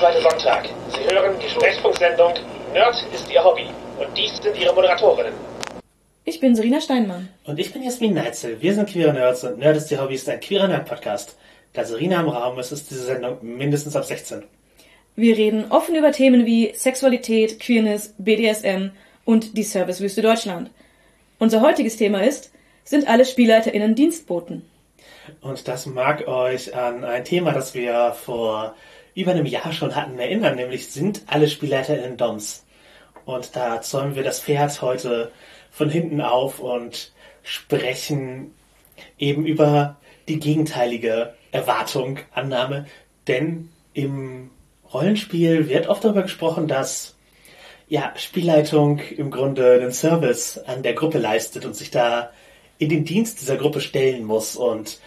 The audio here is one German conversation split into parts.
zweite Sonntag. Sie hören die Sprechfunksendung Nerd ist Ihr Hobby. Und dies sind Ihre Moderatorinnen. Ich bin Serena Steinmann. Und ich bin Jasmin Neitzel. Wir sind queere Nerds und Nerd ist Ihr Hobby ist ein queerer Nerd-Podcast. Da Serena im Raum ist, ist diese Sendung mindestens ab 16. Wir reden offen über Themen wie Sexualität, Queerness, BDSM und die Servicewüste Deutschland. Unser heutiges Thema ist, sind alle SpielleiterInnen Dienstboten? Und das mag euch an ein Thema, das wir vor über einem Jahr schon hatten, erinnern, nämlich sind alle SpielleiterInnen Doms. Und da zäumen wir das Pferd heute von hinten auf und sprechen eben über die gegenteilige Erwartung, Annahme. Denn im Rollenspiel wird oft darüber gesprochen, dass ja, Spielleitung im Grunde einen Service an der Gruppe leistet und sich da in den Dienst dieser Gruppe stellen muss. Und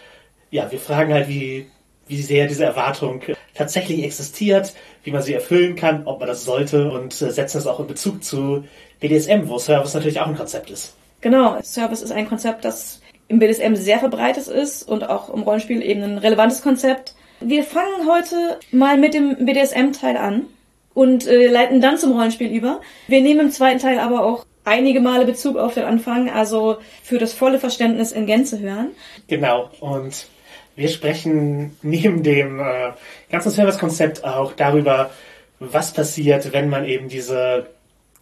ja, wir fragen halt, wie, wie sehr diese Erwartung tatsächlich existiert, wie man sie erfüllen kann, ob man das sollte und äh, setzen es auch in Bezug zu BDSM, wo Service natürlich auch ein Konzept ist. Genau, Service ist ein Konzept, das im BDSM sehr verbreitet ist und auch im Rollenspiel eben ein relevantes Konzept. Wir fangen heute mal mit dem BDSM-Teil an und äh, leiten dann zum Rollenspiel über. Wir nehmen im zweiten Teil aber auch einige Male Bezug auf den Anfang, also für das volle Verständnis in Gänze hören. Genau, und wir sprechen neben dem äh, ganzen Service-Konzept auch darüber, was passiert, wenn man eben diese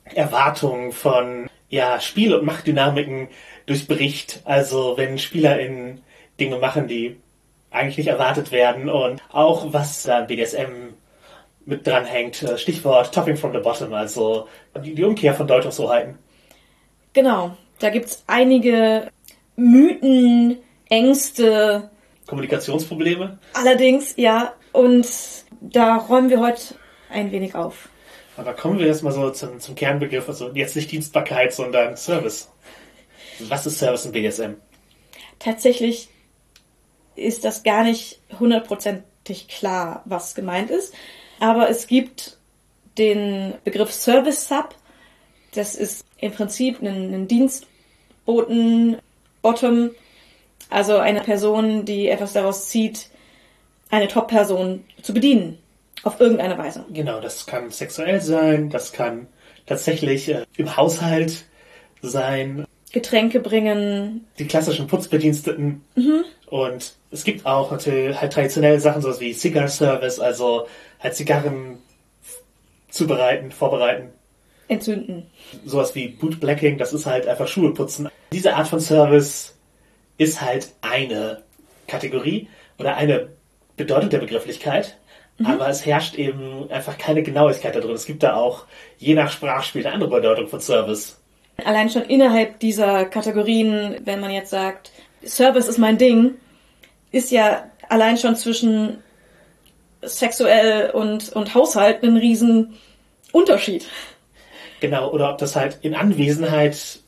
Erwartungen von ja, Spiel- und Machtdynamiken durchbricht. Also wenn SpielerInnen Dinge machen, die eigentlich nicht erwartet werden und auch was da BDSM mit dran hängt. Äh, Stichwort Topping from the Bottom, also die, die Umkehr von Deutungshoheiten. Genau, da gibt's einige Mythen, Ängste. Kommunikationsprobleme? Allerdings, ja, und da räumen wir heute ein wenig auf. Aber kommen wir erstmal so zum, zum Kernbegriff, also jetzt nicht Dienstbarkeit, sondern Service. Was ist Service in BDSM? Tatsächlich ist das gar nicht hundertprozentig klar, was gemeint ist. Aber es gibt den Begriff Service Sub. Das ist im Prinzip ein, ein Dienstboten Bottom, also eine Person, die etwas daraus zieht, eine Top-Person zu bedienen. Auf irgendeine Weise. Genau, das kann sexuell sein, das kann tatsächlich äh, im Haushalt sein. Getränke bringen. Die klassischen Putzbediensteten. Mhm. Und es gibt auch natürlich halt traditionelle Sachen, sowas wie Cigar Service, also halt Zigarren zubereiten, vorbereiten. Entzünden. Sowas wie Bootblacking, das ist halt einfach Schuhe putzen. Diese Art von Service ist halt eine Kategorie oder eine Bedeutung der Begrifflichkeit. Mhm. Aber es herrscht eben einfach keine Genauigkeit da drin. Es gibt da auch je nach Sprachspiel eine andere Bedeutung von Service. Allein schon innerhalb dieser Kategorien, wenn man jetzt sagt, Service ist mein Ding, ist ja allein schon zwischen sexuell und, und Haushalt ein riesen Unterschied. Genau, oder ob das halt in Anwesenheit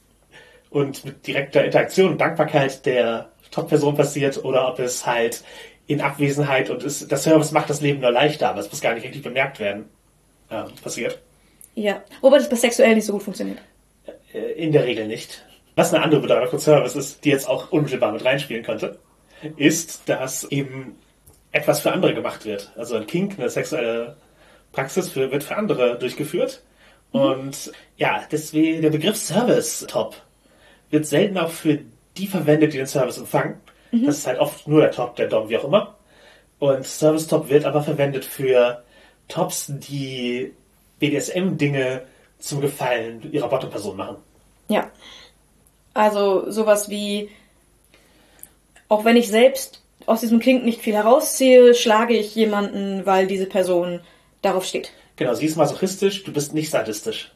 und mit direkter Interaktion und Dankbarkeit der Top-Person passiert oder ob es halt in Abwesenheit und es, das Service macht das Leben nur leichter, aber es muss gar nicht richtig bemerkt werden, äh, passiert. Ja, wobei das bei sexuell nicht so gut funktioniert. Äh, in der Regel nicht. Was eine andere Bedeutung von Service ist, die jetzt auch unmittelbar mit reinspielen könnte, ist, dass eben etwas für andere gemacht wird. Also ein Kink, eine sexuelle Praxis für, wird für andere durchgeführt. Mhm. Und ja, deswegen der Begriff Service Top wird selten auch für die verwendet, die den Service empfangen. Mhm. Das ist halt oft nur der Top, der Dom, wie auch immer. Und Service Top wird aber verwendet für Tops, die BDSM-Dinge zum Gefallen ihrer Bottom-Person machen. Ja. Also sowas wie, auch wenn ich selbst aus diesem Kink nicht viel herausziehe, schlage ich jemanden, weil diese Person darauf steht. Genau, sie ist masochistisch, du bist nicht sadistisch.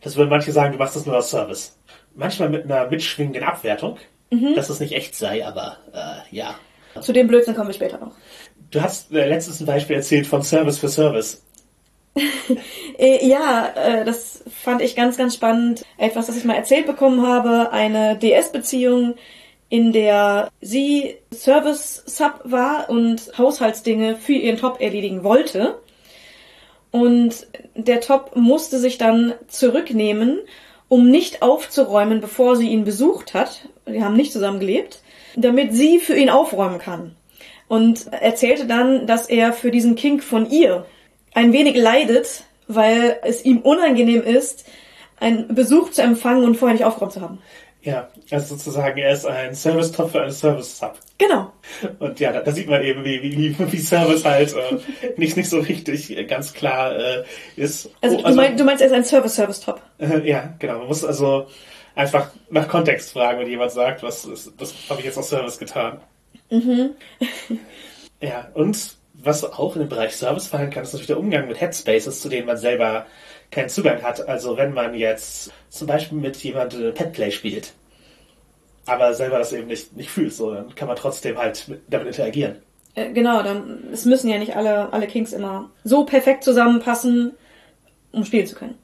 Das würden manche sagen, du machst das nur aus Service. Manchmal mit einer mitschwingenden Abwertung, mhm. dass es nicht echt sei, aber äh, ja. Zu dem Blödsinn kommen wir später noch. Du hast äh, letztens ein Beispiel erzählt von Service für Service. Äh, ja, äh, das fand ich ganz, ganz spannend. Etwas, das ich mal erzählt bekommen habe, eine DS-Beziehung, in der sie Service-Sub war und Haushaltsdinge für ihren Top erledigen wollte. Und der Top musste sich dann zurücknehmen, um nicht aufzuräumen, bevor sie ihn besucht hat. Die haben nicht zusammen gelebt, damit sie für ihn aufräumen kann. Und erzählte dann, dass er für diesen Kink von ihr ein wenig leidet, weil es ihm unangenehm ist, einen Besuch zu empfangen und vorher nicht aufgeräumt zu haben. Ja, also sozusagen, er ist ein Service-Top für einen Service-Sub. Genau. Und ja, da, da sieht man eben, wie, wie, wie Service halt äh, nicht, nicht so richtig ganz klar äh, ist. Also, oh, also du, meinst, du meinst, er ist ein Service-Service-Top. Äh, ja, genau. Man muss also einfach nach Kontext fragen, wenn jemand sagt, was ist, das habe ich jetzt aus Service getan. Mhm. ja, und was auch in den Bereich Service fallen kann, ist natürlich der Umgang mit Headspaces, zu denen man selber keinen Zugang hat. Also wenn man jetzt zum Beispiel mit jemandem Petplay spielt, aber selber das eben nicht, nicht fühlt, so, dann kann man trotzdem halt mit, damit interagieren. Äh, genau, dann es müssen ja nicht alle, alle Kings immer so perfekt zusammenpassen, um spielen zu können.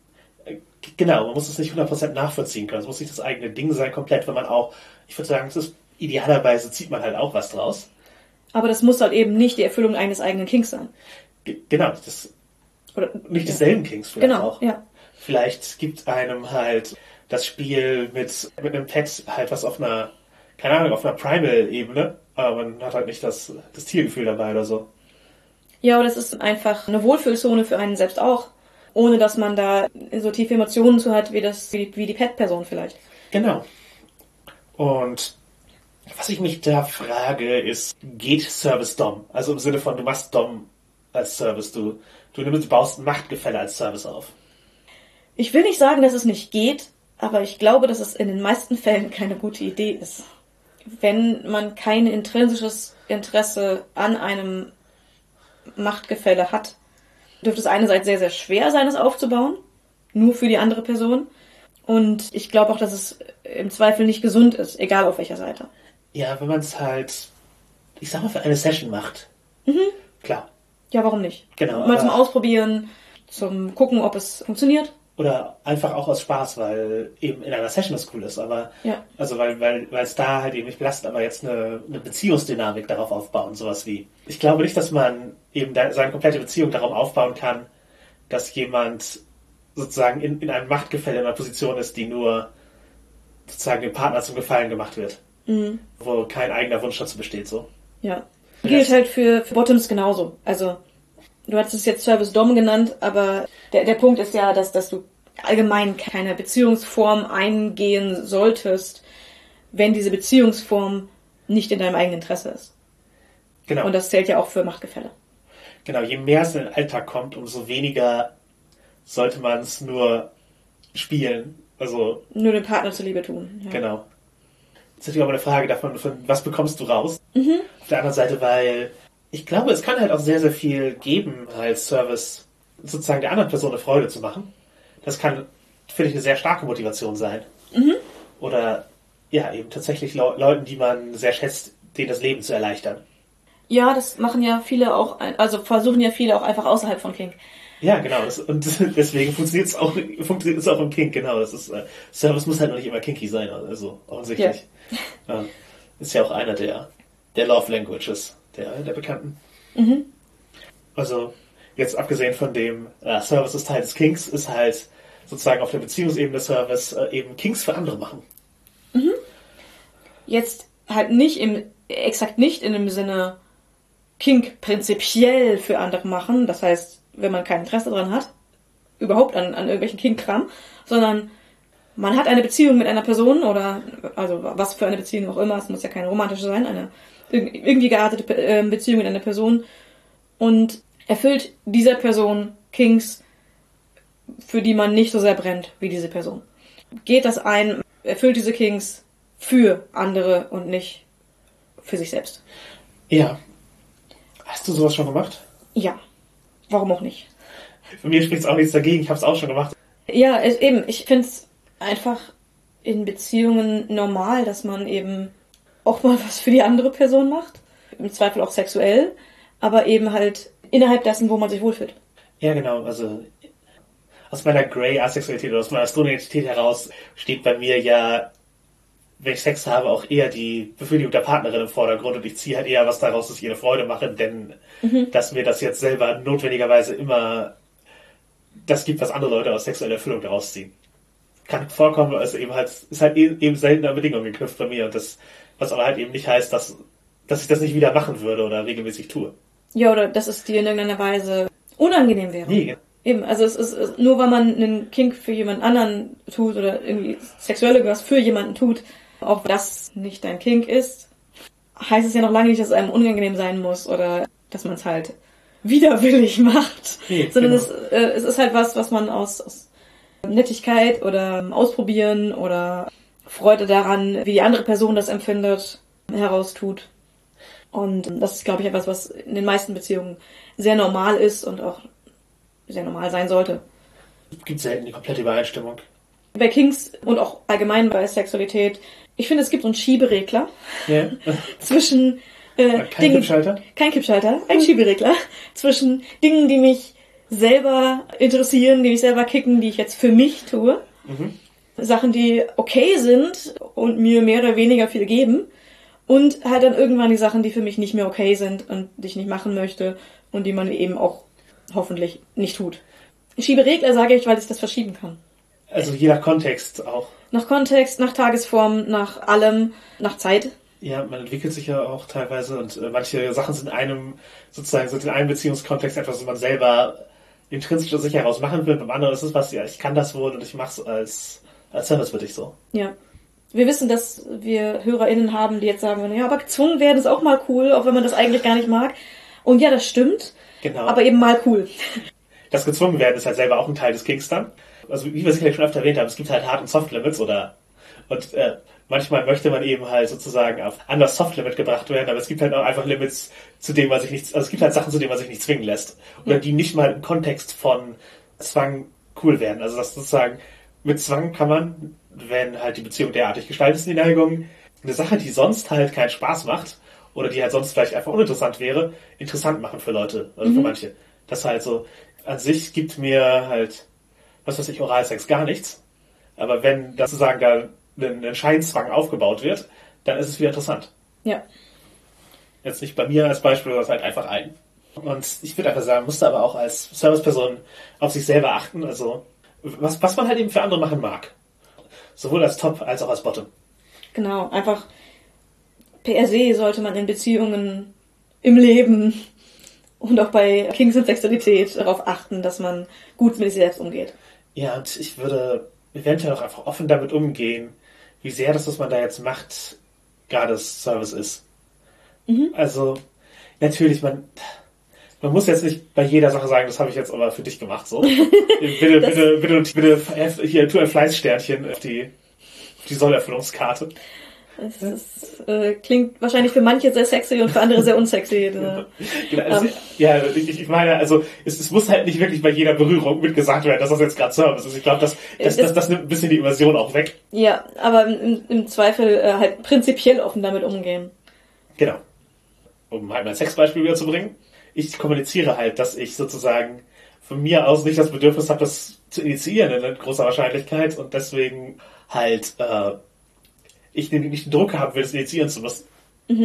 Äh, genau, man muss es nicht 100% nachvollziehen können. Es muss nicht das eigene Ding sein, komplett, wenn man auch, ich würde sagen, es ist idealerweise zieht man halt auch was draus. Aber das muss halt eben nicht die Erfüllung eines eigenen Kings sein. G genau, das oder nicht desselben Kings vielleicht genau, auch. Ja. Vielleicht gibt einem halt das Spiel mit, mit einem Pet halt was auf einer, keine Ahnung, auf einer Primal-Ebene, aber man hat halt nicht das, das Tiergefühl dabei oder so. Ja, das ist einfach eine Wohlfühlzone für einen selbst auch, ohne dass man da so tiefe Emotionen zu hat, wie das, wie, wie die Pet-Person vielleicht. Genau. Und was ich mich da frage, ist, geht Service Dom? Also im Sinne von, du machst Dom als Service, du Du nimmst, baust Machtgefälle als Service auf. Ich will nicht sagen, dass es nicht geht, aber ich glaube, dass es in den meisten Fällen keine gute Idee ist. Wenn man kein intrinsisches Interesse an einem Machtgefälle hat, dürfte es einerseits sehr, sehr schwer sein, es aufzubauen, nur für die andere Person. Und ich glaube auch, dass es im Zweifel nicht gesund ist, egal auf welcher Seite. Ja, wenn man es halt, ich sag mal, für eine Session macht. Mhm. Klar. Ja, warum nicht? Genau. Mal zum Ausprobieren, zum Gucken, ob es funktioniert. Oder einfach auch aus Spaß, weil eben in einer Session das cool ist, aber ja. also weil weil weil es da halt eben nicht belastet, aber jetzt eine, eine Beziehungsdynamik darauf aufbauen, sowas wie. Ich glaube nicht, dass man eben da, seine komplette Beziehung darauf aufbauen kann, dass jemand sozusagen in, in einem Machtgefälle in einer Position ist, die nur sozusagen dem Partner zum Gefallen gemacht wird. Mhm. Wo kein eigener Wunsch dazu besteht, so. Ja. Gilt halt für, für Bottoms genauso. Also, du hattest es jetzt Service Dom genannt, aber der, der Punkt ist ja, dass, dass du allgemein keine Beziehungsform eingehen solltest, wenn diese Beziehungsform nicht in deinem eigenen Interesse ist. Genau. Und das zählt ja auch für Machtgefälle. Genau, je mehr es in den Alltag kommt, umso weniger sollte man es nur spielen. Also. Nur dem Partner zuliebe tun. Ja. Genau ist natürlich auch eine Frage davon, von was bekommst du raus. Mhm. Auf der anderen Seite, weil ich glaube, es kann halt auch sehr, sehr viel geben als Service, sozusagen der anderen Person eine Freude zu machen. Das kann, finde ich, eine sehr starke Motivation sein. Mhm. Oder ja, eben tatsächlich Le Leuten, die man sehr schätzt, denen das Leben zu erleichtern. Ja, das machen ja viele auch, also versuchen ja viele auch einfach außerhalb von King. Ja, genau. Und deswegen funktioniert es auch, funktioniert es auch im Kink, genau. Das ist, äh, Service muss halt noch nicht immer kinky sein, also offensichtlich. Ja. ja. Ist ja auch einer der, der Love Languages, der, der bekannten. Mhm. Also, jetzt abgesehen von dem äh, Service ist Teil des Kinks, ist halt sozusagen auf der Beziehungsebene Service äh, eben Kinks für andere machen. Mhm. Jetzt halt nicht im, exakt nicht in dem Sinne Kink prinzipiell für andere machen, das heißt, wenn man kein Interesse daran hat, überhaupt an, an irgendwelchen Kindkram, sondern man hat eine Beziehung mit einer Person oder also was für eine Beziehung auch immer, es muss ja keine romantische sein, eine irgendwie geartete ähm, Beziehung mit einer Person und erfüllt dieser Person Kings, für die man nicht so sehr brennt wie diese Person. Geht das ein, erfüllt diese Kings für andere und nicht für sich selbst. Ja. Hast du sowas schon gemacht? Ja. Warum auch nicht? Für mich spricht es auch nichts dagegen, ich habe es auch schon gemacht. Ja, es, eben, ich finde es einfach in Beziehungen normal, dass man eben auch mal was für die andere Person macht. Im Zweifel auch sexuell, aber eben halt innerhalb dessen, wo man sich wohlfühlt. Ja, genau. Also aus meiner Grey Asexualität oder aus meiner Stone-Identität heraus steht bei mir ja wenn ich Sex habe, auch eher die Befriedigung der Partnerin im Vordergrund und ich ziehe halt eher was daraus, dass ich ihr Freude mache, denn mhm. dass mir das jetzt selber notwendigerweise immer das gibt, was andere Leute aus sexueller Erfüllung daraus ziehen. Kann vorkommen, also eben halt, ist halt e-, eben seltener Bedingungen geknüpft bei mir und das, was aber halt eben nicht heißt, dass, dass ich das nicht wieder machen würde oder regelmäßig tue. Ja, oder dass es dir in irgendeiner Weise unangenehm wäre. Nee, Eben, also es ist nur weil man einen Kink für jemand anderen tut oder irgendwie sexuelle was für jemanden tut, auch wenn das nicht dein Kink ist, heißt es ja noch lange nicht, dass es einem unangenehm sein muss oder dass man es halt widerwillig macht, Nee, sondern genau. es, äh, es ist halt was, was man aus, aus Nettigkeit oder Ausprobieren oder Freude daran, wie die andere Person das empfindet, heraustut. Und das ist, glaube ich, etwas, was in den meisten Beziehungen sehr normal ist und auch sehr normal sein sollte. gibt selten die komplette Übereinstimmung. Bei Kings und auch allgemein bei Sexualität, ich finde, es gibt so einen Schieberegler Ja. zwischen äh, Kein Kippschalter? kein Kippschalter, ein Schieberegler zwischen Dingen, die mich selber interessieren, die mich selber kicken, die ich jetzt für mich tue, Sachen, die okay sind und mir mehr oder weniger viel geben und halt dann irgendwann die Sachen, die für mich nicht mehr okay sind und die ich nicht machen möchte und die man eben auch hoffentlich nicht tut. Schieberegler sage ich, weil ich das verschieben kann. Also je nach Kontext auch. Nach Kontext, nach Tagesform, nach allem, nach Zeit. Ja, man entwickelt sich ja auch teilweise und äh, manche Sachen sind in einem, sozusagen, sind in einem Beziehungskontext etwas, was man selber intrinsisch aus sich heraus machen will. Beim anderen ist es was, ja, ich kann das wohl und ich mach's als, als Service für dich so. Ja. Wir wissen, dass wir HörerInnen haben, die jetzt sagen, würden, ja, aber gezwungen werden ist auch mal cool, auch wenn man das eigentlich gar nicht mag. Und ja, das stimmt, Genau. aber eben mal cool. das gezwungen werden ist halt selber auch ein Teil des Kings dann. Also wie wir es vielleicht schon öfter erwähnt haben, es gibt halt Hard- und Soft-Limits oder und äh, manchmal möchte man eben halt sozusagen auf an das Soft-Limit gebracht werden, aber es gibt halt auch einfach Limits, zu denen man sich nicht, also es gibt halt Sachen, zu denen man sich nicht zwingen lässt. Oder die nicht mal im Kontext von Zwang cool werden. Also das sozusagen, mit Zwang kann man, wenn halt die Beziehung derartig gestaltet ist, die Neigung, eine Sache, die sonst halt keinen Spaß macht, oder die halt sonst vielleicht einfach uninteressant wäre, interessant machen für Leute, oder für manche. Das halt so, an sich gibt mir halt, was weiß ich, Oralsex gar nichts. Aber wenn das sozusagen da ein ein Scheinzwang aufgebaut wird, dann ist es wieder interessant. Ja. Jetzt nicht bei mir als Beispiel, sondern halt einfach ein. Und ich würde einfach sagen, musste aber auch als Serviceperson auf sich selber achten, also was, was man halt eben für andere machen mag. Sowohl als Top als auch als Bottom. Genau, einfach per se sollte man in Beziehungen im Leben und auch bei Kings und Sexualität darauf achten, dass man gut mit sich selbst umgeht. Ja, und ich würde eventuell auch einfach offen damit umgehen, wie sehr das, was man da jetzt macht, gerade Service ist. Also, natürlich, man, man muss jetzt nicht bei jeder Sache sagen, das habe ich jetzt aber für dich gemacht, so. bitte, bitte, bitte, bitte, hier, tu ein Fleißsternchen auf die, auf die Sollerfüllungskarte. Das ist, äh, klingt wahrscheinlich für manche sehr sexy und für andere sehr unsexy. Genau, also, ja, ich, ich meine, also es, es muss halt nicht wirklich bei jeder Berührung mitgesagt werden, dass das jetzt gerade Service ist. Ich glaube, das, das, das, das nimmt ein bisschen die Immersion auch weg. Ja, aber im, im Zweifel äh, halt prinzipiell offen damit umgehen. Genau. Um halt mein Sexbeispiel wieder zu bringen. Ich kommuniziere halt, dass ich sozusagen von mir aus nicht das Bedürfnis habe, das zu initiieren in großer Wahrscheinlichkeit und deswegen halt äh, ich nicht den Druck haben will, das initiieren zu müssen.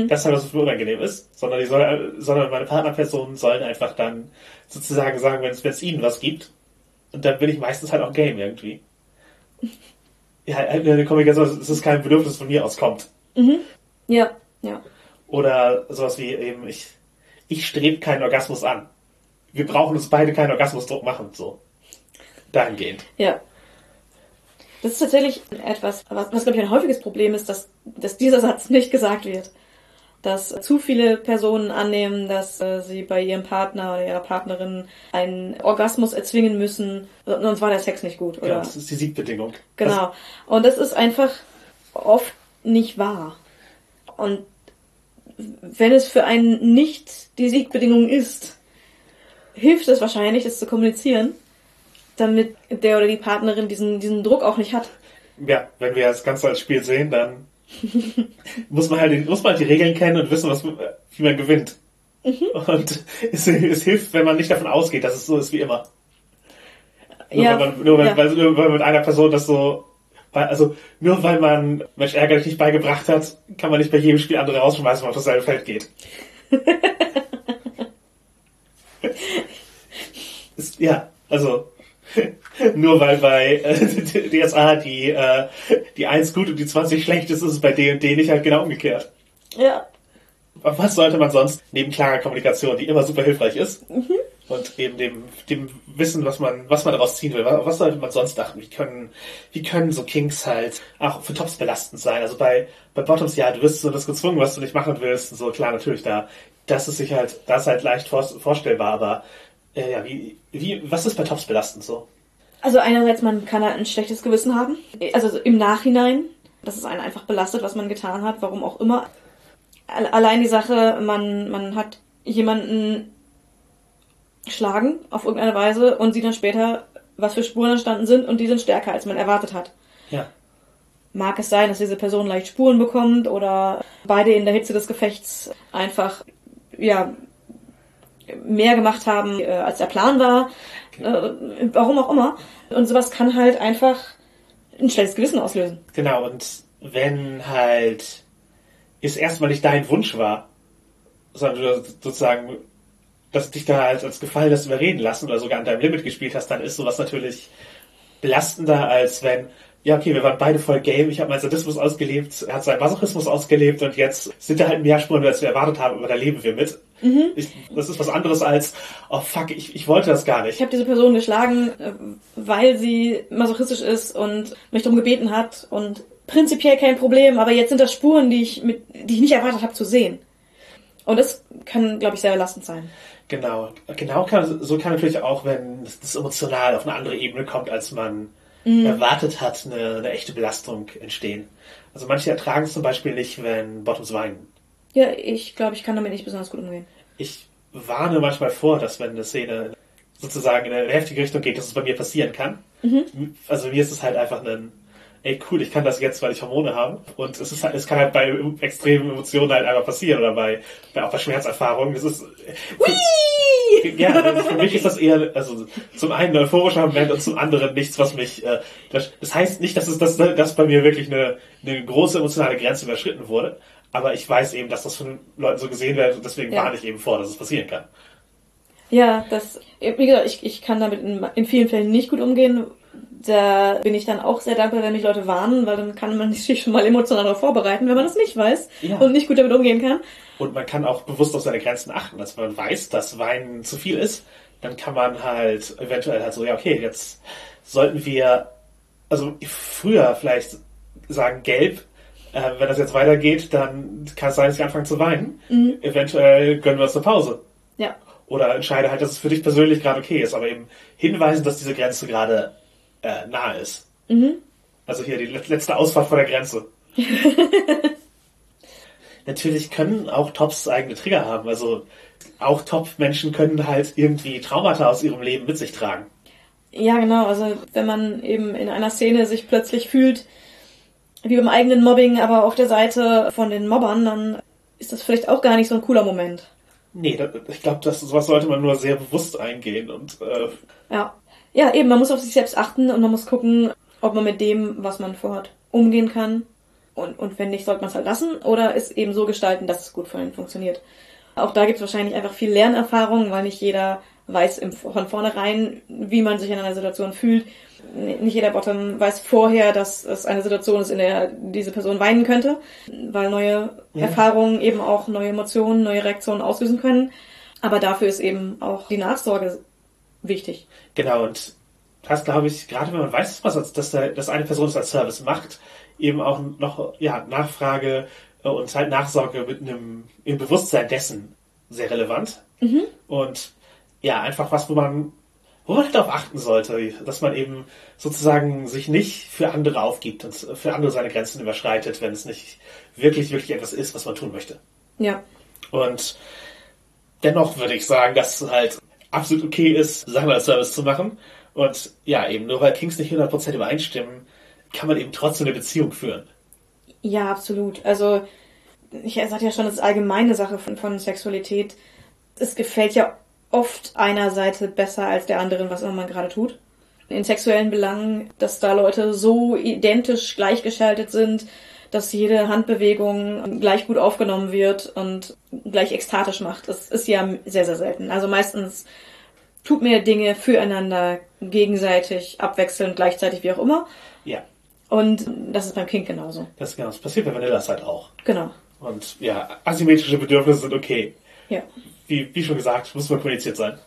Das ist halt, was für mir unangenehm ist, sondern, die soll, sondern meine Partnerpersonen sollen einfach dann sozusagen sagen, wenn es es ihnen was gibt. Und dann bin ich meistens halt auch Game irgendwie. Ja, halt eine Kommunikation, dass es kein Bedürfnis von mir aus kommt. Ja, ja. Oder sowas wie eben, ich, ich strebe keinen Orgasmus an. Wir brauchen uns beide keinen Orgasmusdruck machen, so. Dahingehend. Ja. Das ist tatsächlich etwas, was, was glaube ich ein häufiges Problem ist, dass, dass dieser Satz nicht gesagt wird. Dass zu viele Personen annehmen, dass äh, sie bei ihrem Partner oder ihrer Partnerin einen Orgasmus erzwingen müssen, sonst war der Sex nicht gut. Oder? Genau, das ist die Siegbedingung. Genau. Und das ist einfach oft nicht wahr. Und wenn es für einen nicht die Siegbedingung ist, hilft es wahrscheinlich, das zu kommunizieren, damit der oder die Partnerin diesen, diesen Druck auch nicht hat. Ja, wenn wir das Ganze als Spiel sehen, dann muss man halt, die- muss man halt die Regeln kennen und wissen, was, wie man gewinnt. Mhm. Und es, es hilft, wenn man nicht davon ausgeht, dass es so ist wie immer. Nur, Ja, weil, man, nur, ja. weil, nur weil mit einer Person das so, also nur weil man Mensch ärgerlich nicht beigebracht hat, kann man nicht bei jedem Spiel andere rausschmeißen, wenn man auf dasselbe Feld geht. ist, ja, also nur weil bei äh, DSA die, äh, die 1 gut und die 20 schlecht ist, ist es bei D&D nicht halt genau umgekehrt. Ja. Aber was sollte man sonst neben klarer Kommunikation, die immer super hilfreich ist, und eben dem, dem Wissen, was man, was man daraus ziehen will. Was, sollte man sonst achten? Wie können, wie können so Kings halt auch für Tops belastend sein? Also bei, bei Bottoms, ja, du wirst so das gezwungen, was du nicht machen willst. So klar, natürlich, da, das ist sich halt, das ist halt leicht vor, vorstellbar, aber äh, ja, wie, wie, was ist bei Tops belastend so? Also einerseits, man kann halt ein schlechtes Gewissen haben. Also im Nachhinein, dass es einen einfach belastet, was man getan hat, warum auch immer. Allein die Sache, man, man hat jemanden schlagen auf irgendeine Weise und sieht dann später, was für Spuren entstanden sind und die sind stärker, als man erwartet hat. Ja. Mag es sein, dass diese Person leicht Spuren bekommt oder beide in der Hitze des Gefechts einfach, ja, mehr gemacht haben, äh, als der Plan war. Äh, warum auch immer. Und sowas kann halt einfach ein schlechtes Gewissen auslösen. Genau, und wenn halt es erstmal nicht dein Wunsch war, sondern du sozusagen dass dich da halt als Gefallen das überreden lassen oder sogar an deinem Limit gespielt hast, dann ist sowas natürlich belastender, als wenn, ja, okay, wir waren beide voll Game, ich habe meinen Sadismus ausgelebt, er hat seinen Masochismus ausgelebt und jetzt sind da halt mehr Spuren, als wir erwartet haben, aber da leben wir mit. Mhm. Ich, das ist was anderes als, oh fuck, ich, ich wollte das gar nicht. Ich habe diese Person geschlagen, äh, weil sie masochistisch ist und mich darum gebeten hat und prinzipiell kein Problem, aber jetzt sind das Spuren, die ich, mit, die ich nicht erwartet habe zu sehen. Und das kann, glaube ich, sehr belastend sein. Genau, genau kann, so kann natürlich auch, wenn das emotional auf eine andere Ebene kommt, als man mhm. erwartet hat, eine, eine, echte Belastung entstehen. Also manche ertragen es zum Beispiel nicht, wenn Bottoms weinen. Ja, ich glaube, ich kann damit nicht besonders gut umgehen. Ich warne manchmal vor, dass wenn eine Szene sozusagen in eine heftige Richtung geht, dass es bei mir passieren kann. Mhm. Also mir ist es halt einfach ein ey cool, ich kann das jetzt, weil ich Hormone habe. Und es ist halt, es kann halt bei extremen Emotionen halt einfach passieren oder bei, bei auch bei Schmerzerfahrungen. Das ist Whee! ja, für mich ist das eher, also zum einen ein euphorischer Moment und zum anderen nichts, was mich. Äh, das, das heißt nicht, dass es dass, dass bei mir wirklich eine, eine große emotionale Grenze überschritten wurde. Aber ich weiß eben, dass das von Leuten so gesehen wird und deswegen ja. warne ich eben vor, dass es passieren kann. Ja, das, wie gesagt, ich, ich kann damit in, in vielen Fällen nicht gut umgehen, da bin ich dann auch sehr dankbar, wenn mich Leute warnen, weil dann kann man sich schon mal emotional darauf vorbereiten, wenn man das nicht weiß ja. und nicht gut damit umgehen kann. Und man kann auch bewusst auf seine Grenzen achten, dass man weiß, dass Wein zu viel ist. Dann kann man halt eventuell halt so, ja, okay, jetzt sollten wir, also früher vielleicht sagen gelb, äh, wenn das jetzt weitergeht, dann kann es sein, dass ich anfange zu weinen. Mhm. Eventuell gönnen wir uns eine Pause. Ja. Oder entscheide halt, dass es für dich persönlich gerade okay ist, aber eben hinweisen, dass diese Grenze gerade äh, nahe ist. Mhm. Also hier die letzte Ausfahrt vor der Grenze. Natürlich können auch Tops eigene Trigger haben. Also auch Top-Menschen können halt irgendwie Traumata aus ihrem Leben mit sich tragen. Ja, genau. Also wenn man eben in einer Szene sich plötzlich fühlt, wie beim eigenen Mobbing, aber auf der Seite von den Mobbern, dann ist das vielleicht auch gar nicht so ein cooler Moment. Nee, ich glaube, sowas sollte man nur sehr bewusst eingehen und äh, ja ja, eben, man muss auf sich selbst achten und man muss gucken, ob man mit dem, was man vorhat, umgehen kann. Und, und wenn nicht, sollte man es halt lassen oder es eben so gestalten, dass es gut für einen funktioniert. Auch da gibt es wahrscheinlich einfach viel Lernerfahrung, weil nicht jeder weiß im, von vornherein, wie man sich in einer Situation fühlt. Nicht jeder Bottom weiß vorher, dass es eine Situation ist, in der diese Person weinen könnte, weil neue ja. Erfahrungen eben auch neue Emotionen, neue Reaktionen auslösen können. Aber dafür ist eben auch die Nachsorge wichtig. Genau, und das glaube ich, gerade wenn man weiß, was dass, dass eine Person es als Service macht, eben auch noch ja, Nachfrage äh, und halt Nachsorge mit einem im Bewusstsein dessen sehr relevant. Mhm. Und ja, einfach was, wo man, wo man halt darauf achten sollte, dass man eben sozusagen sich nicht für andere aufgibt und für andere seine Grenzen überschreitet, wenn es nicht wirklich, wirklich etwas ist, was man tun möchte. Ja. Und dennoch würde ich sagen, dass halt absolut okay ist, Sachen als Service zu machen. Und ja, eben nur weil Kings nicht 100% übereinstimmen, kann man eben trotzdem eine Beziehung führen. Ja, absolut. Also, ich sagte ja schon, das ist allgemeine Sache von, von Sexualität. Es gefällt ja oft einer Seite besser als der anderen, was immer man gerade tut. In sexuellen Belangen, dass da Leute so identisch gleichgeschaltet sind, dass jede Handbewegung gleich gut aufgenommen wird und gleich ekstatisch macht. Das ist ja sehr, sehr selten. Also meistens tut mir Dinge füreinander gegenseitig, abwechselnd, gleichzeitig, wie auch immer. Ja. Und das ist beim Kind genauso. Das ist genau. Das passiert bei Vanilla halt auch. Genau. Und ja, asymmetrische Bedürfnisse sind okay. Ja. Wie, wie schon gesagt, muss man kommuniziert sein.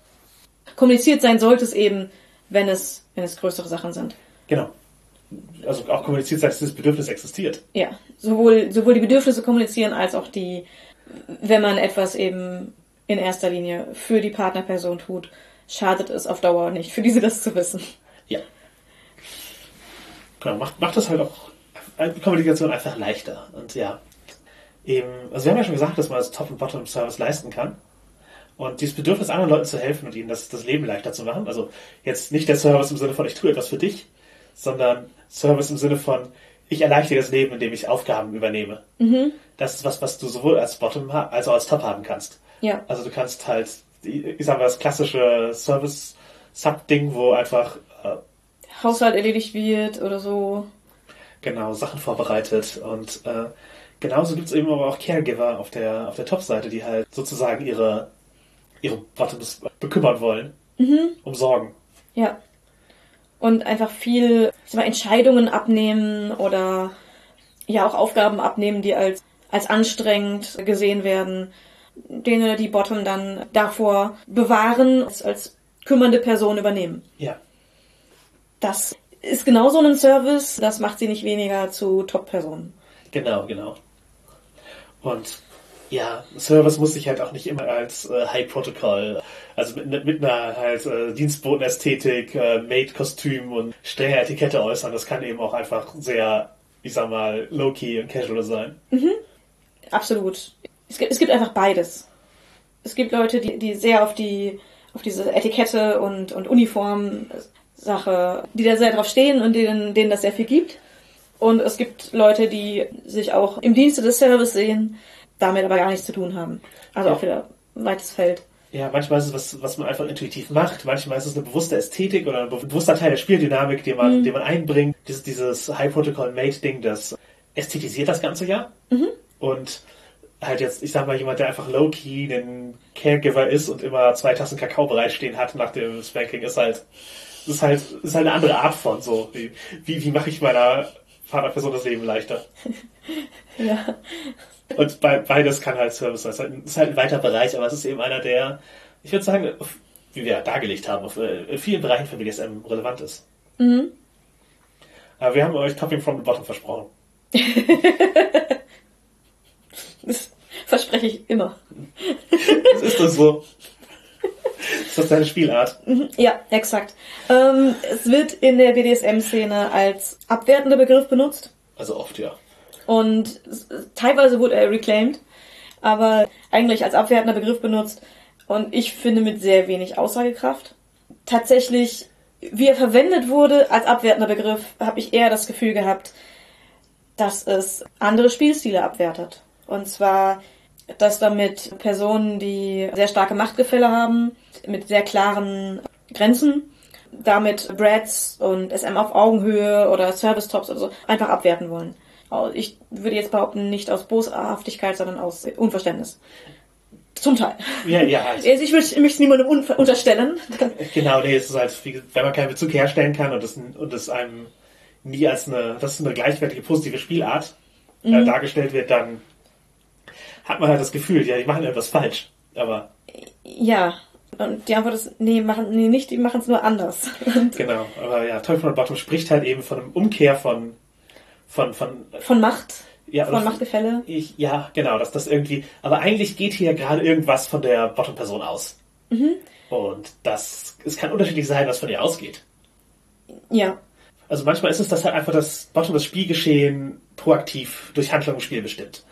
kommuniziert sein sollte es eben, wenn es, wenn es größere Sachen sind. Genau. Also auch kommuniziert sein, dass dieses Bedürfnis existiert. Ja, sowohl, sowohl die Bedürfnisse kommunizieren als auch die, wenn man etwas eben in erster Linie für die Partnerperson tut, schadet es auf Dauer nicht, für diese das zu wissen. Ja. Genau, macht, macht das halt auch die Kommunikation einfach leichter. Und ja, eben, also wir haben ja schon gesagt, dass man das Top- und Bottom-Service leisten kann. Und dieses Bedürfnis, anderen Leuten zu helfen und ihnen das, das Leben leichter zu machen, also jetzt nicht der Service im Sinne von, ich tue etwas für dich, sondern Service im Sinne von, ich erleichtere das Leben, indem ich Aufgaben übernehme. Mhm. Das ist was, was du sowohl als Bottom als auch als Top haben kannst. Ja. Also du kannst halt, ich sag mal, das klassische Service-Sub-Ding, wo einfach äh, Haushalt erledigt wird oder so. genau Sachen vorbereitet und äh, genauso gibt es eben aber auch Caregiver auf der auf der Top-Seite, die halt sozusagen ihre ihre Bottoms bekümmern wollen, um Sorgen. Ja. Und einfach viel mal, Entscheidungen abnehmen oder ja auch Aufgaben abnehmen, die als, als anstrengend gesehen werden, den oder die Bottom dann davor bewahren, als, als kümmernde Person übernehmen. Ja, Das ist genau so ein Service, das macht sie nicht weniger zu Top-Personen. genau, genau. Und ja, Service muss sich halt auch nicht immer als äh, High Protocol, also mit, mit einer halt äh, Dienstbotenästhetik, äh, Maid-Kostüm und strenger Etikette äußern. Das kann eben auch einfach sehr, ich sag mal, low-key und casual sein. Absolut. Es gibt, es gibt einfach beides. Es gibt Leute, die, die sehr auf die auf diese Etikette und, und Uniform-Sache, die da sehr drauf stehen und denen, denen das sehr viel gibt. Und es gibt Leute, die sich auch im Dienste des Service sehen, damit aber gar nichts zu tun haben. Also Ja. auch wieder ein weites Feld. Ja, manchmal ist es was, was man einfach intuitiv macht. Manchmal ist es eine bewusste Ästhetik oder ein bewusster Teil der Spieldynamik, den man, den man einbringt. Dieses, dieses High Protocol Mate Ding, das ästhetisiert das ganze ja. Und halt jetzt, ich sag mal, jemand, der einfach low-key ein Caregiver ist und immer zwei Tassen Kakao bereitstehen hat nach dem Spanking, ist halt, ist halt, ist halt eine andere Art von so. Wie, wie, wie mache ich meiner Vaterperson das Leben leichter? Ja. Und bei, beides kann halt Service sein. Es ist halt, ein- weiter Bereich, aber es ist eben einer, der, ich würde sagen, wie wir dargelegt haben, auf, äh, in vielen Bereichen für BDSM relevant ist. Aber wir haben euch Topping from the Bottom versprochen. Das verspreche ich immer. Das ist das so. ist das deine Spielart? Ja, exakt. Ähm, es wird in der BDSM-Szene als abwertender Begriff benutzt. Also oft, ja. Und teilweise wurde er reclaimed, aber eigentlich als abwertender Begriff benutzt. Und ich finde mit sehr wenig Aussagekraft. Tatsächlich, wie er verwendet wurde als abwertender Begriff, habe ich eher das Gefühl gehabt, dass es andere Spielstile abwertet. Und zwar, dass damit Personen, die sehr starke Machtgefälle haben, mit sehr klaren Grenzen, damit Brads und SM auf Augenhöhe oder Service Tops oder so einfach abwerten wollen. Ich würde jetzt behaupten, nicht aus Boshaftigkeit, sondern aus Unverständnis. Zum Teil. Ja, ja. Also ich möchte es niemandem unterstellen. Genau, nee, es ist halt, wenn man keinen Bezug herstellen kann und es, und es einem nie als eine, das ist eine gleichwertige positive Spielart äh, dargestellt wird, dann hat man halt das Gefühl, ja, die machen etwas falsch. Aber Ja. Und die Antwort ist, nee, machen, nee, nicht, die machen es nur anders. genau, aber ja, Teufel und Bottom spricht halt eben von einem Umkehr von, von, von, Von Macht, ja, von Machtgefälle. Ich, ja, genau, dass das irgendwie, aber eigentlich geht hier gerade irgendwas von der Bottom-Person aus. Und das, es kann unterschiedlich sein, was von ihr ausgeht. Ja. Also manchmal ist es, dass halt einfach das Bottom das Spielgeschehen proaktiv durch Handlung im Spiel bestimmt.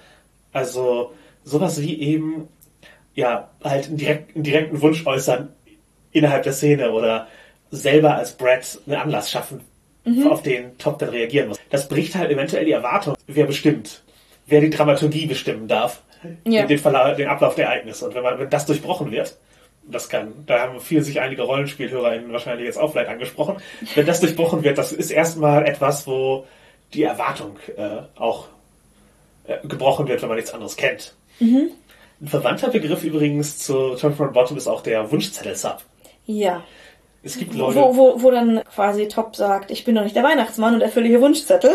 Also sowas wie eben, ja, halt einen, direkt, einen direkten Wunsch äußern innerhalb der Szene oder selber als Brad einen Anlass schaffen, auf den Top dann reagieren muss. Das bricht halt eventuell die Erwartung, wer bestimmt, wer die Dramaturgie bestimmen darf, Ja. den, Verla den Ablauf der Ereignisse. Und wenn, man, wenn das durchbrochen wird, das kann, da haben viel sich einige RollenspielhörerInnen wahrscheinlich jetzt auch vielleicht angesprochen. Wenn das durchbrochen wird, das ist erstmal etwas, wo die Erwartung äh, auch äh, gebrochen wird, wenn man nichts anderes kennt. Ein verwandter Begriff übrigens zu Turn from Bottom ist auch der Wunschzettel-Sub. Ja. Es gibt Wo, Leute, wo, wo dann quasi Top sagt, ich bin doch nicht der Weihnachtsmann und erfülle hier Wunschzettel.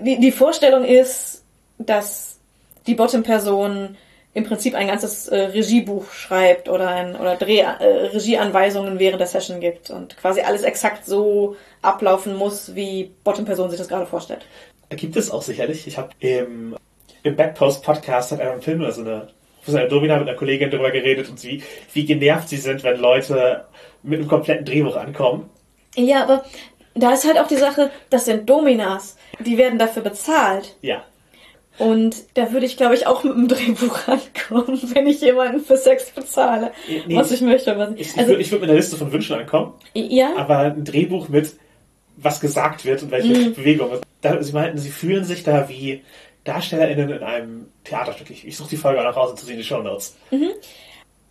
Die, die Vorstellung ist, dass die Bottom-Person im Prinzip ein ganzes äh, Regiebuch schreibt oder ein oder Dreh, äh, Regieanweisungen während der Session gibt und quasi alles exakt so ablaufen muss, wie Bottom-Person sich das gerade vorstellt. Gibt es auch sicherlich. Ich habe im, im Backpost-Podcast hat einem Film oder so eine, so eine Domina mit einer Kollegin darüber geredet und wie, wie genervt sie sind, wenn Leute mit einem kompletten Drehbuch ankommen. Ja, aber da ist halt auch die Sache, das sind Dominas. Die werden dafür bezahlt. Ja. Und da würde ich, glaube ich, auch mit einem Drehbuch ankommen, wenn ich jemanden für Sex bezahle, Nee, was ich möchte. Was Ich, ich also, würde würd mit einer Liste von Wünschen ankommen, ja, aber ein Drehbuch mit was gesagt wird und welche Mhm. Bewegung. Da, sie meinten, sie fühlen sich da wie DarstellerInnen in einem Theaterstück. Ich, ich suche die Folge auch noch raus und zu sehen die Show Notes.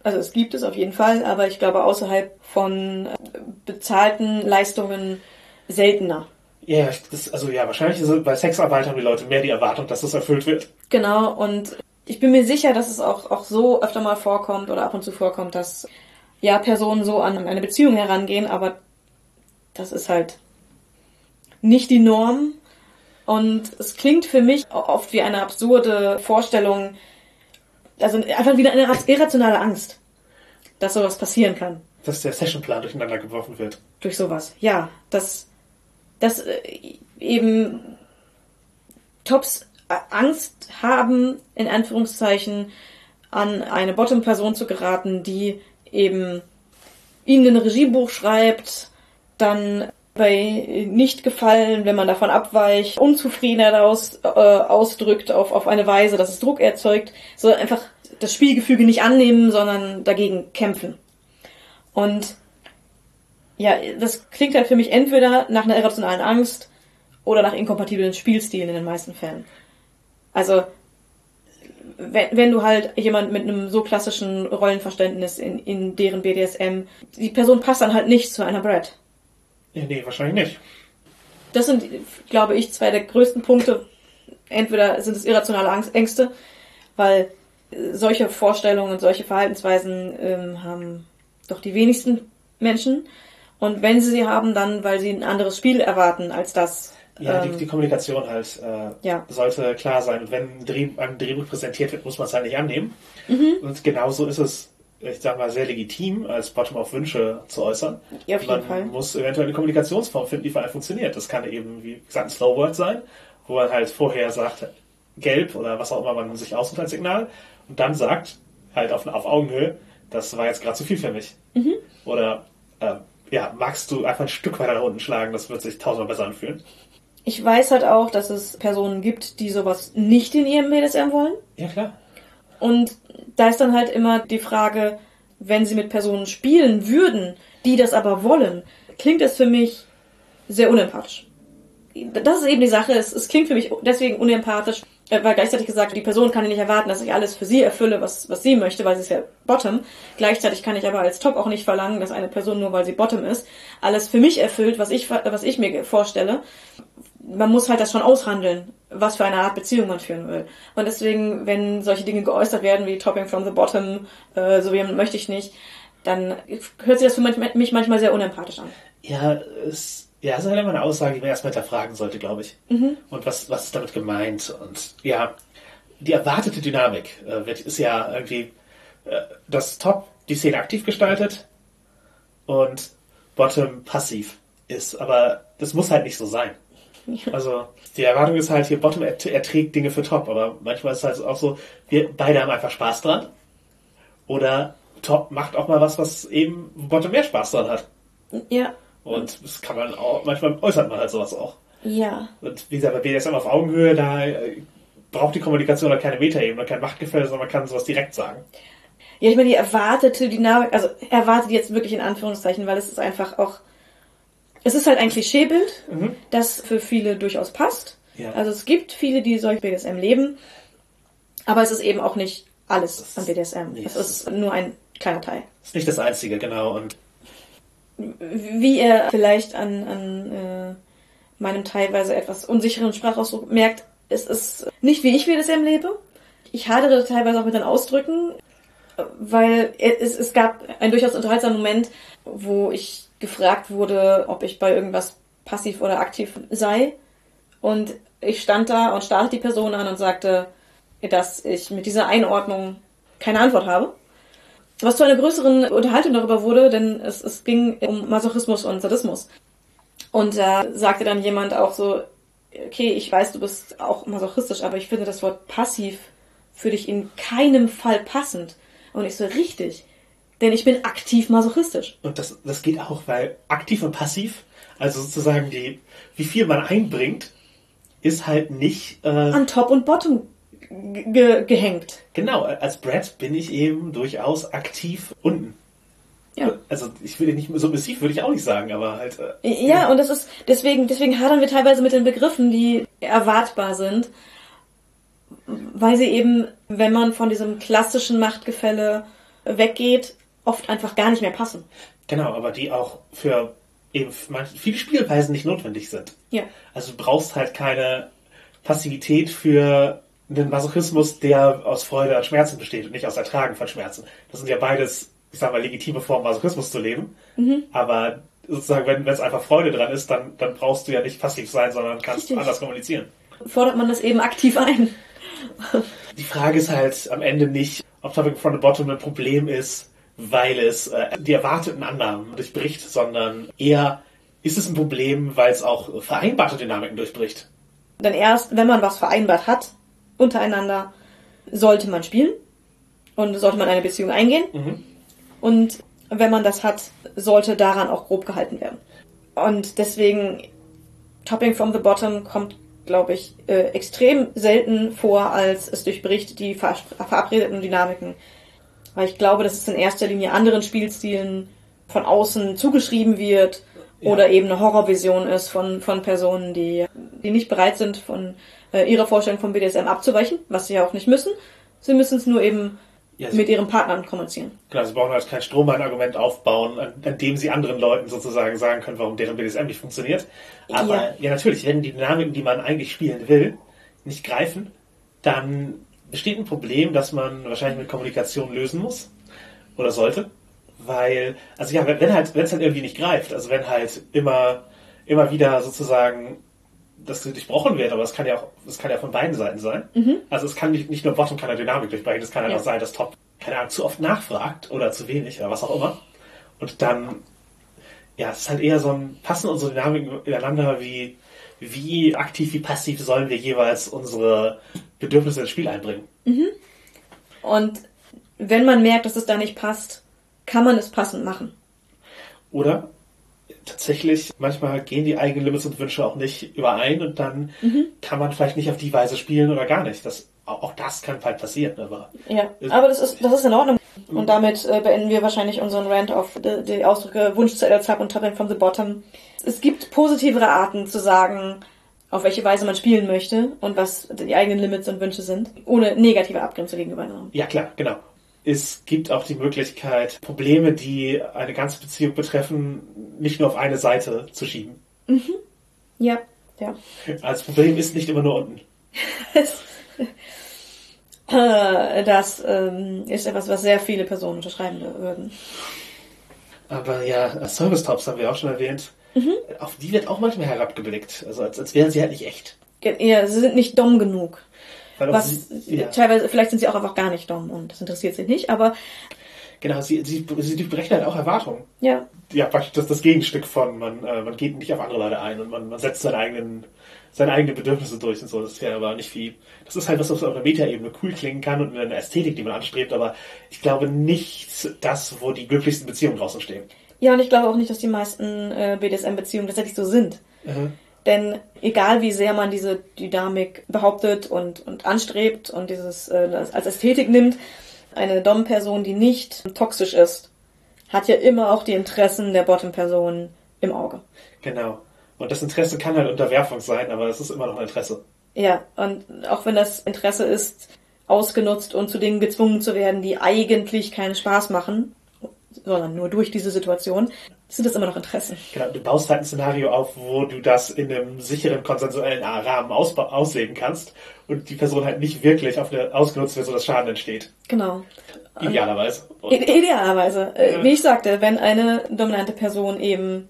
also es gibt es auf jeden Fall, aber ich glaube außerhalb von äh, bezahlten Leistungen seltener. Ja, das, also ja, wahrscheinlich ist bei Sexarbeit haben die Leute mehr die Erwartung, dass das erfüllt wird. Genau, und ich bin mir sicher, dass es auch, auch so öfter mal vorkommt oder ab und zu vorkommt, dass ja Personen so an eine Beziehung herangehen, aber das ist halt nicht die Norm. Und es klingt für mich oft wie eine absurde Vorstellung, also einfach wieder eine irrationale Angst, dass sowas passieren kann. Dass der Sessionplan durcheinander geworfen wird. durch sowas. Ja, dass, dass äh, eben Tops äh, Angst haben, in Anführungszeichen, an eine Bottom-Person zu geraten, die eben ihnen ein Regiebuch schreibt, dann bei nicht gefallen, wenn man davon abweicht, Unzufriedenheit aus, äh, ausdrückt auf, auf eine Weise, dass es Druck erzeugt, so einfach das Spielgefüge nicht annehmen, sondern dagegen kämpfen. Und ja, das klingt halt für mich entweder nach einer irrationalen Angst oder nach inkompatiblen Spielstilen in den meisten Fällen. Also, wenn, wenn du halt jemand mit einem so klassischen Rollenverständnis in, in deren BDSM, die Person passt dann halt nicht zu einer Brad. Ja, nee, wahrscheinlich nicht. Das sind, glaube ich, zwei der größten Punkte. Entweder sind es irrationale Angst, Ängste, weil äh, solche Vorstellungen und solche Verhaltensweisen ähm, haben doch die wenigsten Menschen. Und wenn sie sie haben, dann, weil sie ein anderes Spiel erwarten als das. Ja, ähm, die, die Kommunikation halt äh, Ja. sollte klar sein. Und wenn ein, Dreh, ein Drehbuch präsentiert wird, muss man es halt nicht annehmen. Mhm. Und genauso ist es, ich sag mal, sehr legitim, als Bottom auf Wünsche zu äußern. Ja, auf jeden man Fall. muss eventuell eine Kommunikationsform finden, die für einen funktioniert. Das kann eben, wie gesagt, ein Slow Word sein, wo man halt vorher sagt, gelb oder was auch immer man sich aussucht als Signal und dann sagt, halt auf, auf Augenhöhe, das war jetzt gerade zu viel für mich. Mhm. Oder, äh, ja, magst du einfach ein Stück weiter nach unten schlagen, das wird sich tausendmal besser anfühlen. Ich weiß halt auch, dass es Personen gibt, die sowas nicht in ihrem BDSM wollen. Ja, klar. Und da ist dann halt immer die Frage, wenn sie mit Personen spielen würden, die das aber wollen, klingt es für mich sehr unempathisch. Das ist eben die Sache, es, es klingt für mich deswegen unempathisch, äh, weil gleichzeitig gesagt, die Person kann ja nicht erwarten, dass ich alles für sie erfülle, was, was sie möchte, weil sie ist ja Bottom. Gleichzeitig kann ich aber als Top auch nicht verlangen, dass eine Person nur weil sie Bottom ist, alles für mich erfüllt, was ich, was ich mir vorstelle. Man muss halt das schon aushandeln, was für eine Art Beziehung man führen will. Und deswegen, wenn solche Dinge geäußert werden wie Topping from the Bottom, äh, so jemand möchte ich nicht, dann hört sich das für mich manchmal sehr unempathisch an. Ja, es, ja, es ist halt immer eine Aussage, die man erstmal hinterfragen sollte, glaube ich. Und was, was ist damit gemeint? Und ja, die erwartete Dynamik äh, wird, ist ja irgendwie, äh, dass Top die Szene aktiv gestaltet und Bottom passiv ist. Aber das muss halt nicht so sein. Also die Erwartung ist halt hier, Bottom ert erträgt Dinge für Top, aber manchmal ist es halt auch so, wir beide haben einfach Spaß dran. Oder Top macht auch mal was, was eben Bottom mehr Spaß dran hat. Ja. Und das kann man auch, manchmal äußert man halt sowas auch. Ja. Und wie gesagt, bei BDSM auf Augenhöhe, da äh, braucht die Kommunikation halt keine Metaebene, kein Machtgefälle, sondern man kann sowas direkt sagen. Ja, ich meine, die erwartete Dynamik, also erwartet jetzt wirklich in Anführungszeichen, weil es ist einfach auch, es ist halt ein Klischeebild, Mhm. das für viele durchaus passt. Ja. Also es gibt viele, die solch BDSM leben, aber es ist eben auch nicht alles an BDSM. nee, es ist nur ein kleiner Teil. Ist nicht das Einzige, genau. Und Wie ihr vielleicht an, an äh, meinem teilweise etwas unsicheren Sprachausdruck merkt, es ist nicht wie ich BDSM lebe. Ich hadere teilweise auch mit den Ausdrücken, weil es, es gab einen durchaus unterhaltsamen Moment, wo ich gefragt wurde, ob ich bei irgendwas passiv oder aktiv sei. Und ich stand da und starrte die Person an und sagte, dass ich mit dieser Einordnung keine Antwort habe. Was zu einer größeren Unterhaltung darüber wurde, denn es, es ging um Masochismus und Sadismus. Und da sagte dann jemand auch so, okay, ich weiß, du bist auch masochistisch, aber ich finde das Wort passiv für dich in keinem Fall passend. Und ich so, richtig. Denn ich bin aktiv masochistisch. Und das, das geht auch, weil aktiv und passiv, also sozusagen die, wie viel man einbringt, ist halt nicht äh, An Top und Bottom ge gehängt. genau. Als Brad bin ich eben durchaus aktiv unten. Ja. Also ich will nicht submissiv, würde ich auch nicht sagen, aber halt. Äh, Ja, und das ist, deswegen, deswegen hadern wir teilweise mit den Begriffen, die erwartbar sind. Weil sie eben, wenn man von diesem klassischen Machtgefälle weggeht, oft einfach gar nicht mehr passen. Genau, aber die auch für eben manche, viele Spielweisen nicht notwendig sind. Ja. Also du brauchst halt keine Passivität für einen Masochismus, der aus Freude an Schmerzen besteht und nicht aus Ertragen von Schmerzen. Das sind ja beides, ich sag mal, legitime Formen, Masochismus zu leben. Mhm. Aber sozusagen, wenn es einfach Freude dran ist, dann, dann brauchst du ja nicht passiv sein, sondern kannst Richtig. anders kommunizieren. Fordert man das eben aktiv ein. Die Frage ist halt am Ende nicht, ob Topic from the Bottom ein Problem ist, weil es äh, die erwarteten Annahmen durchbricht, sondern eher ist es ein Problem, weil es auch vereinbarte Dynamiken durchbricht. Denn erst, wenn man was vereinbart hat, untereinander, sollte man spielen und sollte man eine Beziehung eingehen. Mhm. Und wenn man das hat, sollte daran auch grob gehalten werden. Und deswegen, Topping from the Bottom kommt, glaube ich, äh, extrem selten vor, als es durchbricht die ver verabredeten Dynamiken. Weil ich glaube, dass es in erster Linie anderen Spielstilen von außen zugeschrieben wird Ja. oder eben eine Horrorvision ist von, von Personen, die, die nicht bereit sind, von äh, ihrer Vorstellung von BDSM abzuweichen, was sie ja auch nicht müssen. Sie müssen es nur eben Ja, mit ihren Partnern kommunizieren. Genau, sie brauchen halt kein Strohmann-Argument aufbauen, an, an dem sie anderen Leuten sozusagen sagen können, warum deren BDSM nicht funktioniert. Aber Ja. ja, natürlich, wenn die Dynamiken, die man eigentlich spielen will, nicht greifen, dann besteht ein Problem, das man wahrscheinlich mit Kommunikation lösen muss oder sollte. Weil, also ja, wenn halt, wenn es halt irgendwie nicht greift, also wenn halt immer, immer wieder sozusagen das durchbrochen wird, aber es kann ja auch, es kann ja von beiden Seiten sein. Also es kann nicht, nicht nur Bottom kann eine Dynamik durchbrechen, es kann halt Ja. auch sein, dass Top, keine Ahnung, zu oft nachfragt oder zu wenig oder was auch immer. Und dann, ja, es ist halt eher so ein, passen unsere Dynamiken ineinander, wie, wie aktiv, wie passiv sollen wir jeweils unsere Bedürfnisse ins Spiel einbringen. Und wenn man merkt, dass es da nicht passt, kann man es passend machen. Oder tatsächlich, manchmal gehen die eigenen Limits und Wünsche auch nicht überein und dann kann man vielleicht nicht auf die Weise spielen oder gar nicht. Das, auch das kann halt passieren, aber Ja, aber das ist, das ist in Ordnung. Und damit äh, beenden wir wahrscheinlich unseren Rant auf die, die Ausdrücke Wunsch zu Sub und Topping from the Bottom. Es gibt positivere Arten zu sagen, auf welche Weise man spielen möchte und was die eigenen Limits und Wünsche sind, ohne negative Abgrenzung gegenüber anderen. ja klar, genau. Es gibt auch die Möglichkeit, Probleme, die eine ganze Beziehung betreffen, nicht nur auf eine Seite zu schieben. Ja, ja. Also das Problem ist nicht immer nur unten. Das ähm, ist etwas, was sehr viele Personen unterschreiben würden. Aber ja, Service Tops haben wir auch schon erwähnt. Mhm. Auf die wird auch manchmal herabgeblickt. Also als, als wären sie halt nicht echt. Ja, sie sind nicht dumm genug. Was sie, ja, teilweise, vielleicht sind sie auch einfach gar nicht dumm und das interessiert sie nicht, aber genau, sie, sie, sie durchbrechen halt auch Erwartungen. ja, Ja, praktisch das, das Gegenstück von, man, äh, man geht nicht auf andere Leute ein und man, man setzt seine eigenen, seine eigenen Bedürfnisse durch und so. Das ist ja aber nicht wie, das ist halt was, was auf einer Metaebene cool klingen kann und eine Ästhetik, die man anstrebt, aber ich glaube nicht das, wo die glücklichsten Beziehungen draußen stehen. Ja, und ich glaube auch nicht, dass die meisten äh, BDSM-Beziehungen tatsächlich so sind. Denn egal wie sehr man diese Dynamik behauptet und, und anstrebt und dieses äh, als Ästhetik nimmt, eine Dom-Person, die nicht toxisch ist, hat ja immer auch die Interessen der Bottom-Person im Auge. Genau. Und das Interesse kann halt Unterwerfung sein, aber es ist immer noch ein Interesse. Ja, und auch wenn das Interesse ist, ausgenutzt und zu Dingen gezwungen zu werden, die eigentlich keinen Spaß machen, sondern nur durch diese Situation, sind das immer noch Interessen. Genau, du baust halt ein Szenario auf, wo du das in einem sicheren, konsensuellen Rahmen ausleben kannst und die Person halt nicht wirklich auf eine ausgenutzt wird, sodass Schaden entsteht. Genau. Idealerweise. Und, idealerweise. Äh. Wie ich sagte, wenn eine dominante Person eben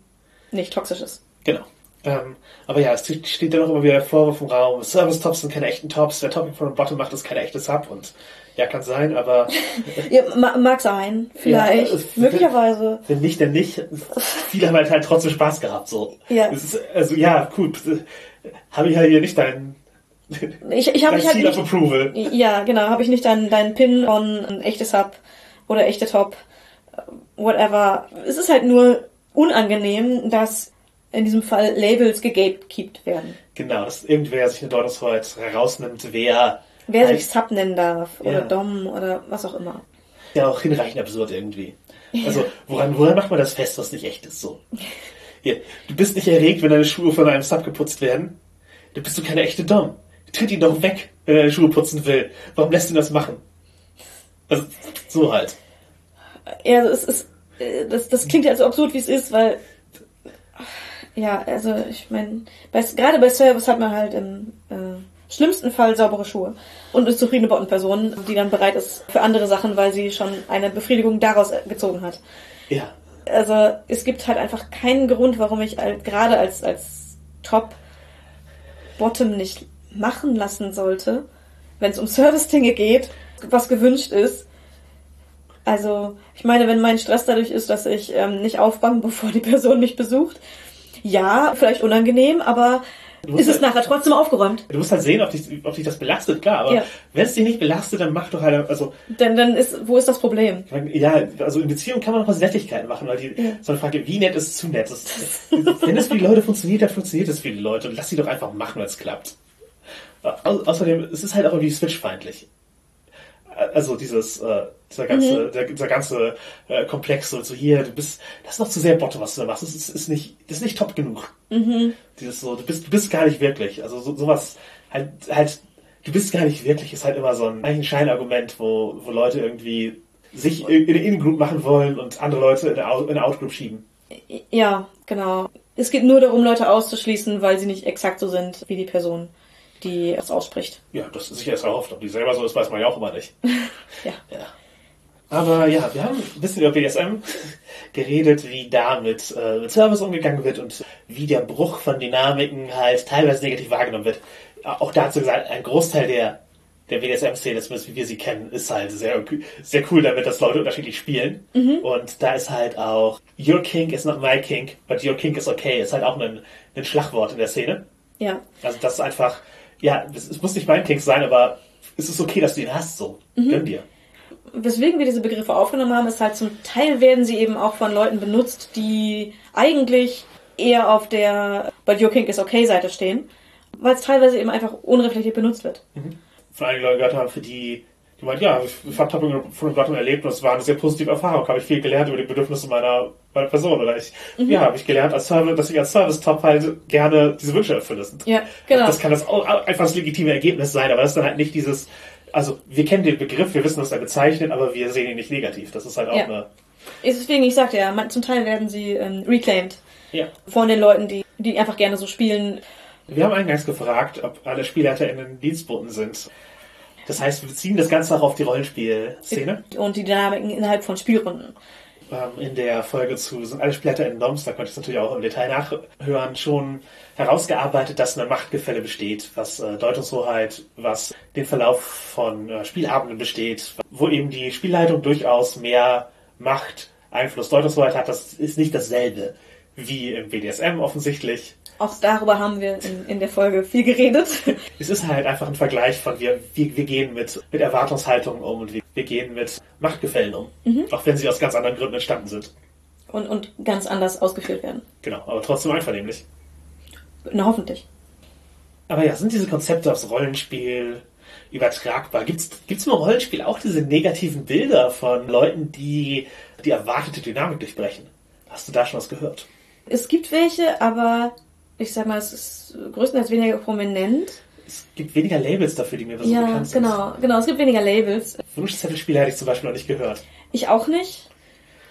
nicht toxisch ist. genau. Ähm, aber ja, es steht dann auch immer wieder der Vorwurf im Raum, Service-Tops sind keine echten Tops, wer Topping von Bottom macht, ist keine echte Sub und ja, kann sein, aber... ja, mag sein, vielleicht, ja, möglicherweise. Wenn nicht, dann nicht. Viele haben halt, halt trotzdem Spaß gehabt, so. Ja. Ist, also ja, gut, habe ich halt hier nicht deinen ich, ich habe ich halt nicht, Approval. Ja, genau, habe ich nicht deinen deinen Pin von ein echtes Sub oder echte Top, whatever. Es ist halt nur unangenehm, dass in diesem Fall Labels gegatekeept werden. Genau, dass irgendwer sich in Dortmund heute herausnimmt, wer wer sich Sub nennen darf oder ja. Dom oder was auch immer. Ja, auch hinreichend absurd irgendwie. Also, woran, woran macht man das fest, was nicht echt ist? So. Hier, du bist nicht erregt, wenn deine Schuhe von einem Sub geputzt werden. Dann bist du keine echte Dom. Tritt ihn doch weg, wenn er deine Schuhe putzen will. Warum lässt du das machen? Also, so halt. Ja, also es ist, äh, das, das klingt ja so absurd, wie es ist, weil, ja, also ich meine, gerade bei Service hat man halt im äh, schlimmsten Fall saubere Schuhe und eine zufriedene Bottenperson, die dann bereit ist für andere Sachen, weil sie schon eine Befriedigung daraus gezogen hat. Ja. Also es gibt halt einfach keinen Grund, warum ich halt, gerade als, als Top Bottom nicht machen lassen sollte, wenn es um Service-Dinge geht, was gewünscht ist. Also, ich meine, wenn mein Stress dadurch ist, dass ich ähm, nicht aufräume, bevor die Person mich besucht, ja, vielleicht unangenehm, aber ist es halt, nachher trotzdem aufgeräumt. Du musst halt sehen, ob dich, ob dich das belastet, klar, aber ja. wenn es dich nicht belastet, dann mach doch halt, also. Dann, dann ist, wo ist das Problem? Ja, also in Beziehungen kann man noch was Nettigkeiten machen, weil die, ja. so eine Frage, wie nett ist zu nett? Das, wenn es für die Leute funktioniert, dann funktioniert es für die Leute und lass sie doch einfach machen, wenn es klappt. Au außerdem, es ist halt auch irgendwie switch-feindlich. Also dieses, äh, dieser ganze, mhm. der, dieser ganze äh, Komplex, so, so hier, du bist, das ist noch zu sehr Bottom, was du da machst. Das ist, ist nicht, das ist nicht top genug. Mhm. Dieses so, du bist, du bist gar nicht wirklich. Also so, sowas, halt, halt, du bist gar nicht wirklich, ist halt immer so ein, eigentlich ein Scheinargument, wo, wo Leute irgendwie sich in eine In-Group machen wollen und andere Leute in eine Out-Group schieben. Ja, genau. Es geht nur darum, Leute auszuschließen, weil sie nicht exakt so sind wie die Person die es ausspricht. Ja, das ist sicher erst erhofft. Ob die selber so ist, weiß man ja auch immer nicht. ja. ja. Aber ja, wir haben ein bisschen über BDSM geredet, wie da mit, äh, mit Service umgegangen wird und wie der Bruch von Dynamiken halt teilweise negativ wahrgenommen wird. Auch dazu gesagt, ein Großteil der, der BDSM-Szene, zumindest wie wir sie kennen, ist halt sehr, sehr cool damit, dass Leute unterschiedlich spielen. Mhm. Und da ist halt auch Your Kink is not my kink, but your kink is okay, ist halt auch ein, ein Schlagwort in der Szene. Ja. Also das ist einfach, ja, es muss nicht mein Kink sein, aber es ist okay, dass du ihn hast, so. Mhm. Gönn dir. Weswegen wir diese Begriffe aufgenommen haben, ist halt zum Teil werden sie eben auch von Leuten benutzt, die eigentlich eher auf der But Your Kink is okay Seite stehen, weil es teilweise eben einfach unreflektiert benutzt wird. Mhm. Von einigen Leuten gehört haben, für die die meint, ja, ich habe Tapping von Platon erlebt und es war eine sehr positive Erfahrung. Habe ich viel gelernt über die Bedürfnisse meiner, meiner Person. Oder ich, mhm. ja, habe ich gelernt, als Service, dass ich als Service-Top halt gerne diese Wünsche erfülle. Ja, genau. Das kann das auch einfach das legitime Ergebnis sein, aber das ist dann halt nicht dieses, also wir kennen den Begriff, wir wissen, was er bezeichnet, aber wir sehen ihn nicht negativ. Das ist halt auch ja. eine. Deswegen, ich sagte ja, zum Teil werden sie ähm, reclaimed ja. von den Leuten, die, die einfach gerne so spielen. Wir haben eingangs gefragt, ob alle SpielerInnen Dienstboten sind. Das heißt, wir beziehen das Ganze auch auf die Rollenspielszene. Und die Dynamiken innerhalb von Spielrunden. Ähm, in der Folge zu sind alle Splitter in Noms, da konnte ich es natürlich auch im Detail nachhören, schon herausgearbeitet, dass ein Machtgefälle besteht, was äh, Deutungshoheit, was den Verlauf von äh, Spielabenden besteht, wo eben die Spielleitung durchaus mehr Macht, Einfluss, Deutungshoheit hat. Das ist nicht dasselbe wie im BDSM offensichtlich. Auch darüber haben wir in, in der Folge viel geredet. Es ist halt einfach ein Vergleich von wir, wir, wir gehen mit, mit Erwartungshaltungen um und wir, wir gehen mit Machtgefällen um. Mhm. Auch wenn sie aus ganz anderen Gründen entstanden sind. Und, und ganz anders ausgeführt werden. Genau, aber trotzdem einvernehmlich. Na, hoffentlich. Aber ja, sind diese Konzepte aufs Rollenspiel übertragbar? Gibt's, gibt's im Rollenspiel auch diese negativen Bilder von Leuten, die die erwartete Dynamik durchbrechen? Hast du da schon was gehört? Es gibt welche, aber ich sag mal, es ist größtenteils weniger prominent. Es gibt weniger Labels dafür, die mir so ja, bekannt sind. Ja, genau, genau, es gibt weniger Labels. Wunschzettelspiele hätte ich zum Beispiel noch nicht gehört. Ich auch nicht.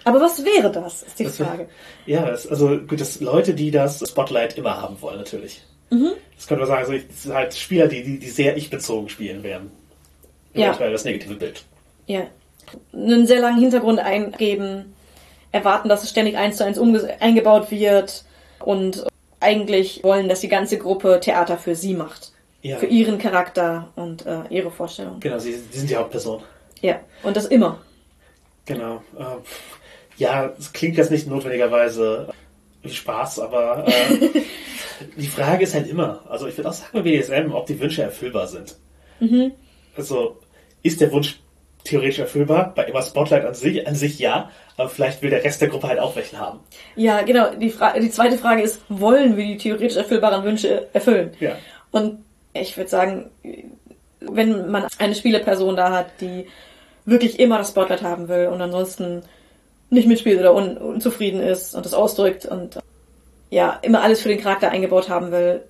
Aber was wäre das, ist die das Frage. ja, es, also gut, dass Leute, die das Spotlight immer haben wollen, natürlich. Mhm. Das könnte man sagen, also ich, halt Spieler, die, die, die sehr ich-bezogen spielen werden. Ja. das negative Bild. Ja. Einen sehr langen Hintergrund eingeben, erwarten, dass es ständig eins zu eins eingebaut wird und eigentlich wollen, dass die ganze Gruppe Theater für sie macht. Ja. Für ihren Charakter und äh, ihre Vorstellung. Genau, sie, sie sind die Hauptperson. Ja, und das immer. Genau. Äh, ja, es klingt jetzt nicht notwendigerweise wie Spaß, aber äh, die Frage ist halt immer, also ich würde auch sagen bei BDSM, ob die Wünsche erfüllbar sind. Also ist der Wunsch theoretisch erfüllbar? Bei immer Spotlight an sich, an sich ja, aber vielleicht will der Rest der Gruppe halt auch welchen haben. Ja, genau. Die, Fra die zweite Frage ist, wollen wir die theoretisch erfüllbaren Wünsche erfüllen? Ja. Und ich würde sagen, wenn man eine Spieleperson da hat, die wirklich immer das Spotlight haben will und ansonsten nicht mitspielt oder un unzufrieden ist und das ausdrückt und ja, immer alles für den Charakter eingebaut haben will,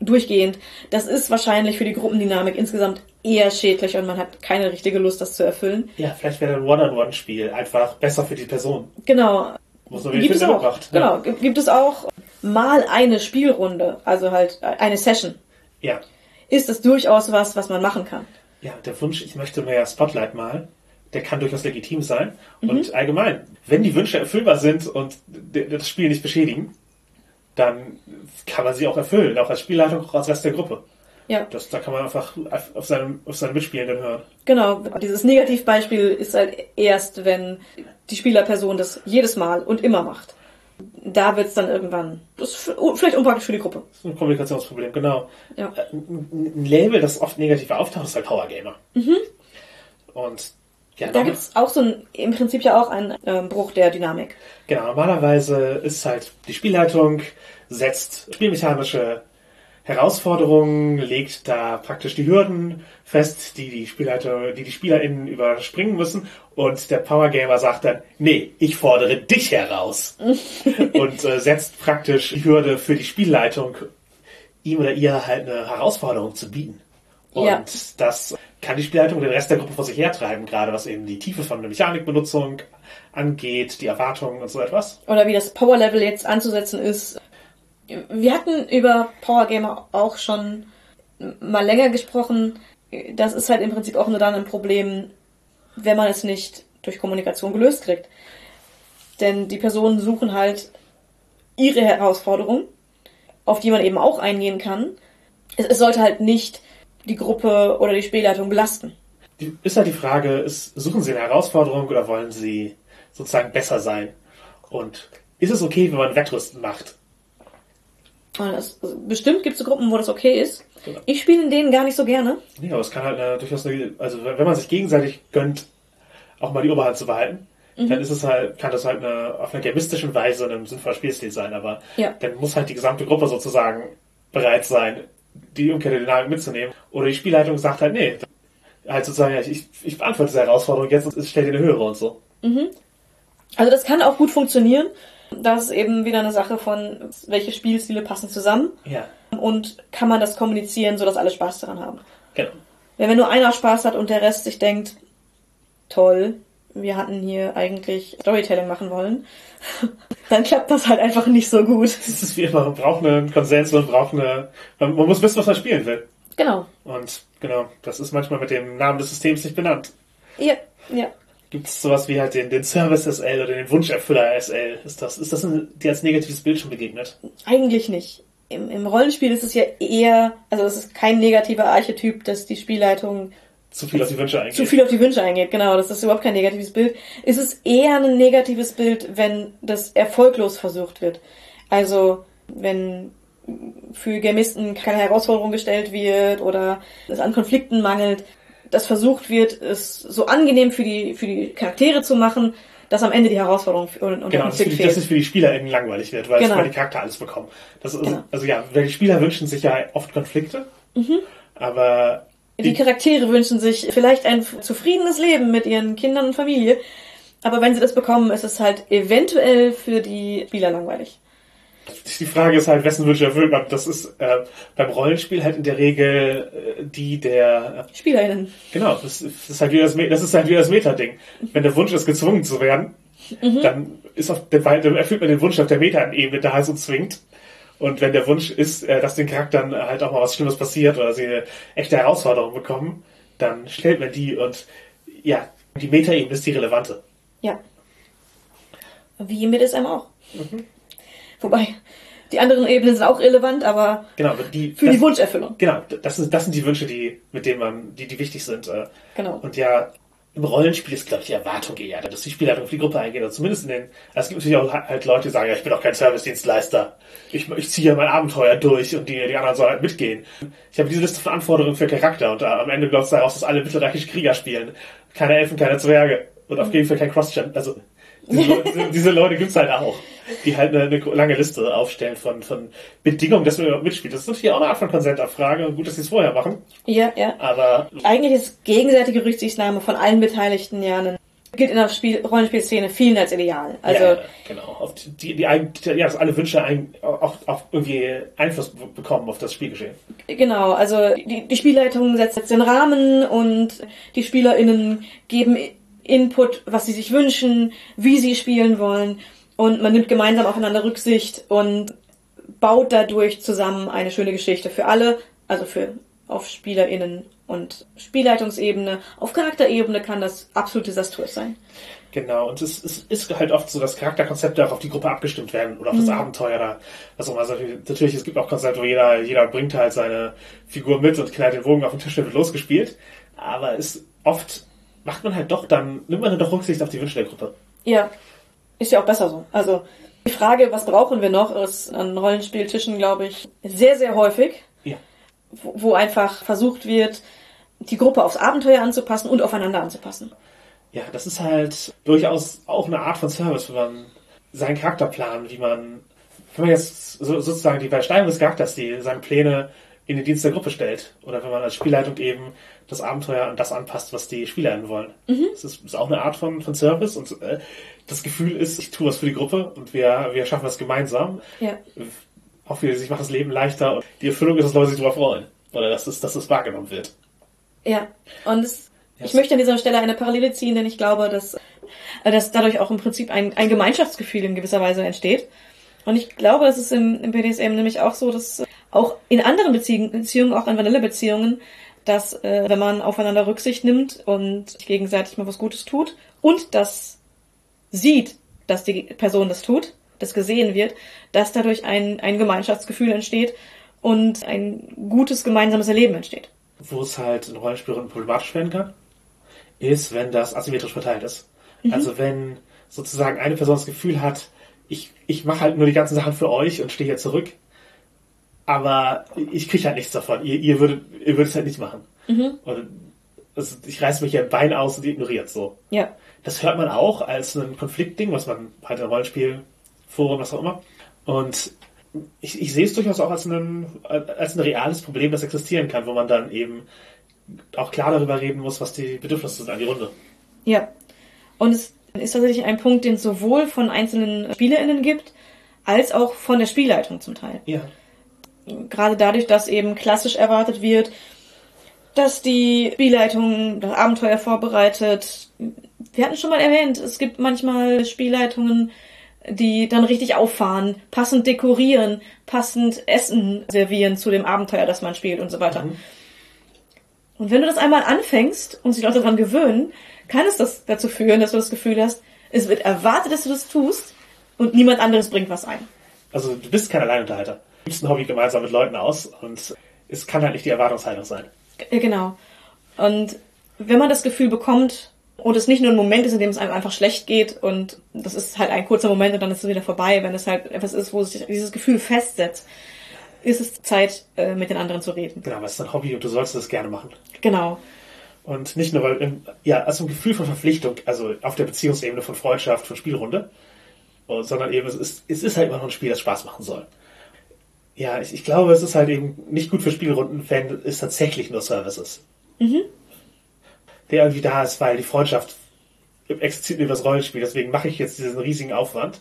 durchgehend, das ist wahrscheinlich für die Gruppendynamik insgesamt eher schädlich und man hat keine richtige Lust, das zu erfüllen. Ja, vielleicht wäre ein One-on-One-Spiel einfach besser für die Person. Genau. Muss man Gibt es auch. macht. Genau. G- Gibt es auch mal eine Spielrunde, also halt eine Session, Ja. ist das durchaus was, was man machen kann. Ja, der Wunsch, ich möchte mehr Spotlight malen, der kann durchaus legitim sein. Mhm. Und allgemein, wenn die Wünsche erfüllbar sind und das Spiel nicht beschädigen, dann kann man sie auch erfüllen, auch als Spielleitung, auch als Rest der Gruppe. Ja. Das, da kann man einfach auf seinen, auf seinen Mitspielenden hören. Genau, dieses Negativbeispiel ist halt erst, wenn die Spielerperson das jedes Mal und immer macht. Da wird's dann irgendwann, das ist vielleicht unpraktisch für die Gruppe. Das ist ein Kommunikationsproblem, genau. Ja. Äh, Ein Label, das oft negativ auftaucht, ist halt Power Gamer. Und ja. Da gibt's auch so ein, im Prinzip ja auch einen ähm, Bruch der Dynamik. Genau, normalerweise ist halt die Spielleitung, setzt spielmechanische Herausforderungen, legt da praktisch die Hürden fest, die die Spielleiter, die die SpielerInnen überspringen müssen und der Power Gamer sagt dann, nee, ich fordere dich heraus und äh, setzt praktisch die Hürde für die Spielleitung, ihm oder ihr halt eine Herausforderung zu bieten. Und Ja. das kann die Spielleitung den Rest der Gruppe vor sich hertreiben, gerade was eben die Tiefe von der Mechanikbenutzung angeht, die Erwartungen und so etwas. Oder wie das Power Level jetzt anzusetzen ist. Wir hatten über Power Gamer auch schon mal länger gesprochen. Das ist halt im Prinzip auch nur dann ein Problem, wenn man es nicht durch Kommunikation gelöst kriegt. Denn die Personen suchen halt ihre Herausforderung, auf die man eben auch eingehen kann. Es, es sollte halt nicht die Gruppe oder die Spielleitung belasten. Ist halt die Frage, ist, suchen Sie eine Herausforderung oder wollen Sie sozusagen besser sein? Und ist es okay, wenn man Wettrüsten macht? Und es, bestimmt gibt es Gruppen, wo das okay ist. Genau. Ich spiele in denen gar nicht so gerne. Ja, aber es kann halt eine, durchaus eine, also wenn man sich gegenseitig gönnt, auch mal die Oberhand zu behalten, dann ist es halt, kann das halt eine, auf einer gamistischen Weise ein sinnvoller Spielstil sein, aber Ja. dann muss halt die gesamte Gruppe sozusagen bereit sein, die umgekehrte Dynamik mitzunehmen. Oder die Spielleitung sagt halt, nee, halt sozusagen, ja, ich, ich beantworte diese Herausforderung jetzt und stell dir eine höhere und so. Also das kann auch gut funktionieren. Das ist eben wieder eine Sache von, welche Spielstile passen zusammen Ja, und kann man das kommunizieren, sodass alle Spaß daran haben. genau. Wenn, wenn nur einer Spaß hat und der Rest sich denkt, toll, wir hatten hier eigentlich Storytelling machen wollen, dann klappt das halt einfach nicht so gut. Es ist wie immer, man braucht einen Konsens, man braucht eine, man, man muss wissen, was man spielen will. Genau. Und genau, das ist manchmal mit dem Namen des Systems nicht benannt. Ja, ja. Gibt es sowas wie halt den, den Service SL oder den Wunscherfüller SL? Ist das, ist das ein, dir als negatives Bild schon begegnet? Eigentlich nicht. Im, Im Rollenspiel ist es ja eher, also es ist kein negativer Archetyp, dass die Spielleitung Zu viel auf die Wünsche eingeht. zu viel auf die Wünsche eingeht, genau, das ist überhaupt kein negatives Bild. Es ist eher ein negatives Bild, wenn das erfolglos versucht wird. Also, wenn für Gamisten keine Herausforderung gestellt wird oder es an Konflikten mangelt, dass versucht wird, es so angenehm für die, für die Charaktere zu machen, dass am Ende die Herausforderung und, und Genau, das, fehlt. ist für die SpielerInnen langweilig wird, weil, Genau. weil die Charakter alles bekommen. Das ist, Genau. Also ja, weil die Spieler wünschen sich ja oft Konflikte, Mhm. aber Die Charaktere wünschen sich vielleicht ein zufriedenes Leben mit ihren Kindern und Familie, aber wenn sie das bekommen, ist es halt eventuell für die Spieler langweilig. die Frage ist halt, wessen Wünsche erfüllt man. Das ist äh, beim Rollenspiel halt in der Regel äh, die der SpielerInnen. Genau, das, das ist halt wieder das, das ist halt wieder das Meta-Ding. Wenn der Wunsch ist, gezwungen zu werden, dann ist auf der, dann erfüllt man den Wunsch auf der Meta-Ebene, da halt so zwingt. Und wenn der Wunsch ist, äh, dass den Charakteren halt auch mal was Schlimmes passiert oder sie eine echte Herausforderung bekommen, dann stellt man die und ja, die Meta-Ebene ist die relevante. Ja. Wie mit SM auch. Wobei, Die anderen Ebenen sind auch relevant, aber Genau, die, für das, die Wunscherfüllung. Genau, das, ist, das sind die Wünsche, die, mit denen man, die, die wichtig sind. äh. Genau. Und ja, im Rollenspiel ist, glaube ich, die Erwartung eher, dass die Spielleitung auf die Gruppe eingeht. Oder zumindest in den, es gibt natürlich auch halt Leute, die sagen, ja, ich bin auch kein Servicedienstleister. Ich, ich ziehe ja mein Abenteuer durch und die, die anderen sollen halt mitgehen. Ich habe diese Liste von Anforderungen für Charakter und äh, am Ende läuft es daraus, dass alle mittelreichische Krieger spielen. Keine Elfen, keine Zwerge. Und auf jeden Fall kein Cross-Gen. Also, diese, Leute- diese, diese Leute gibt's halt auch, die halt eine, eine lange Liste aufstellen von, von Bedingungen, dass man überhaupt mitspielt. Das ist natürlich auch eine Art von Konsentabfrage. Gut, dass sie es vorher machen, Ja, ja. aber Eigentlich ist gegenseitige Rücksichtnahme von allen Beteiligten ja ein, gilt in der Spiel Rollenspielszene vielen als ideal. Also ja, ja, genau. Auf die, die, die, ja, dass alle Wünsche ein, auch, auch irgendwie Einfluss be- bekommen auf das Spielgeschehen. Genau, also die, die Spielleitung setzt jetzt den Rahmen und die SpielerInnen geben Input, was sie sich wünschen, wie sie spielen wollen und man nimmt gemeinsam aufeinander Rücksicht und baut dadurch zusammen eine schöne Geschichte für alle, also für auf SpielerInnen und Spielleitungsebene. Auf Charakterebene kann das absolut desaströs sein. Genau, und es, es ist halt oft so, dass Charakterkonzepte auch auf die Gruppe abgestimmt werden oder auf das Abenteuer oder was auch immer. Also natürlich, es gibt auch Konzepte, wo jeder, jeder bringt halt seine Figur mit und knallt den Bogen auf den Tisch und wird losgespielt. Aber es oft macht man halt doch dann, nimmt man dann doch Rücksicht auf die Wünsche der Gruppe. Ja, ist ja auch besser so. Also die Frage, was brauchen wir noch, ist an Rollenspieltischen, glaube ich, sehr, sehr häufig. Ja. wo, wo einfach versucht wird, die Gruppe aufs Abenteuer anzupassen und aufeinander anzupassen. Ja, das ist halt durchaus auch eine Art von Service, wenn man seinen Charakterplan, wie man, wenn man jetzt so, sozusagen die Besteigung des Charakters, die seine Pläne in den Dienst der Gruppe stellt. Oder wenn man als Spielleitung eben das Abenteuer an das anpasst, was die SpielerInnen wollen. Das ist, ist auch eine Art von, von Service und äh, das Gefühl ist, ich tue was für die Gruppe und wir, wir schaffen das gemeinsam. Ja. Auch wieder, ich mache das Leben leichter und die Erfüllung ist, dass Leute sich darüber freuen. Oder dass es, dass es wahrgenommen wird. Ja. Und es, ich Yes. möchte an dieser Stelle eine Parallele ziehen, denn ich glaube, dass, äh, dass dadurch auch im Prinzip ein, ein Gemeinschaftsgefühl in gewisser Weise entsteht. Und ich glaube, es ist im, im BDSM nämlich auch so, dass auch in anderen Beziehungen, Beziehungen auch in Vanillebeziehungen, dass äh, wenn man aufeinander Rücksicht nimmt und sich gegenseitig mal was Gutes tut und das sieht, dass die Person das tut, das gesehen wird, dass dadurch ein, ein Gemeinschaftsgefühl entsteht und ein gutes gemeinsames Erleben entsteht. wo es halt in Rollenspielen problematisch werden kann, ist, wenn das asymmetrisch verteilt ist. Also wenn sozusagen eine Person das Gefühl hat, ich, ich mache halt nur die ganzen Sachen für euch und stehe hier zurück, aber ich kriege halt nichts davon. Ihr, ihr würdet ihr würdet es halt nicht machen. Und also ich reiß mich ein Bein aus und ignoriert so. Ja. Das hört man auch als ein Konfliktding, was man halt in Rollenspiel, Forum, was auch immer. Und ich, ich sehe es durchaus auch als ein, als ein reales Problem, das existieren kann, wo man dann eben auch klar darüber reden muss, was die Bedürfnisse sind an die Runde. Ja. Und es ist tatsächlich ein Punkt, den es sowohl von einzelnen SpielerInnen gibt, als auch von der Spielleitung zum Teil. Ja. Gerade dadurch, dass eben klassisch erwartet wird, dass die Spielleitung das Abenteuer vorbereitet. Wir hatten schon mal erwähnt, es gibt manchmal Spielleitungen, die dann richtig auffahren, passend dekorieren, passend Essen servieren zu dem Abenteuer, das man spielt und so weiter. Und wenn du das einmal anfängst und sich Leute daran gewöhnen, kann es das dazu führen, dass du das Gefühl hast, es wird erwartet, dass du das tust und niemand anderes bringt was ein. Also du bist kein Alleinunterhalter. Ein Hobby gemeinsam mit Leuten aus und es kann halt nicht die Erwartungshaltung sein. Genau. Und wenn man das Gefühl bekommt, und es nicht nur ein Moment ist, in dem es einem einfach schlecht geht und das ist halt ein kurzer Moment und dann ist es wieder vorbei, wenn es halt etwas ist, wo sich dieses Gefühl festsetzt, ist es Zeit, äh, mit den anderen zu reden. Genau, aber es ist ein Hobby und du sollst das gerne machen. Genau. Und nicht nur, weil, ähm, ja, also ein Gefühl von Verpflichtung, also auf der Beziehungsebene von Freundschaft, von Spielrunde, und, sondern eben, es ist, es ist halt immer noch ein Spiel, das Spaß machen soll. Ja, ich, ich glaube, es ist halt eben nicht gut für Spielrunden, wenn es tatsächlich nur Service ist. Der irgendwie da ist, weil die Freundschaft explizit über das Rollenspiel, deswegen mache ich jetzt diesen riesigen Aufwand,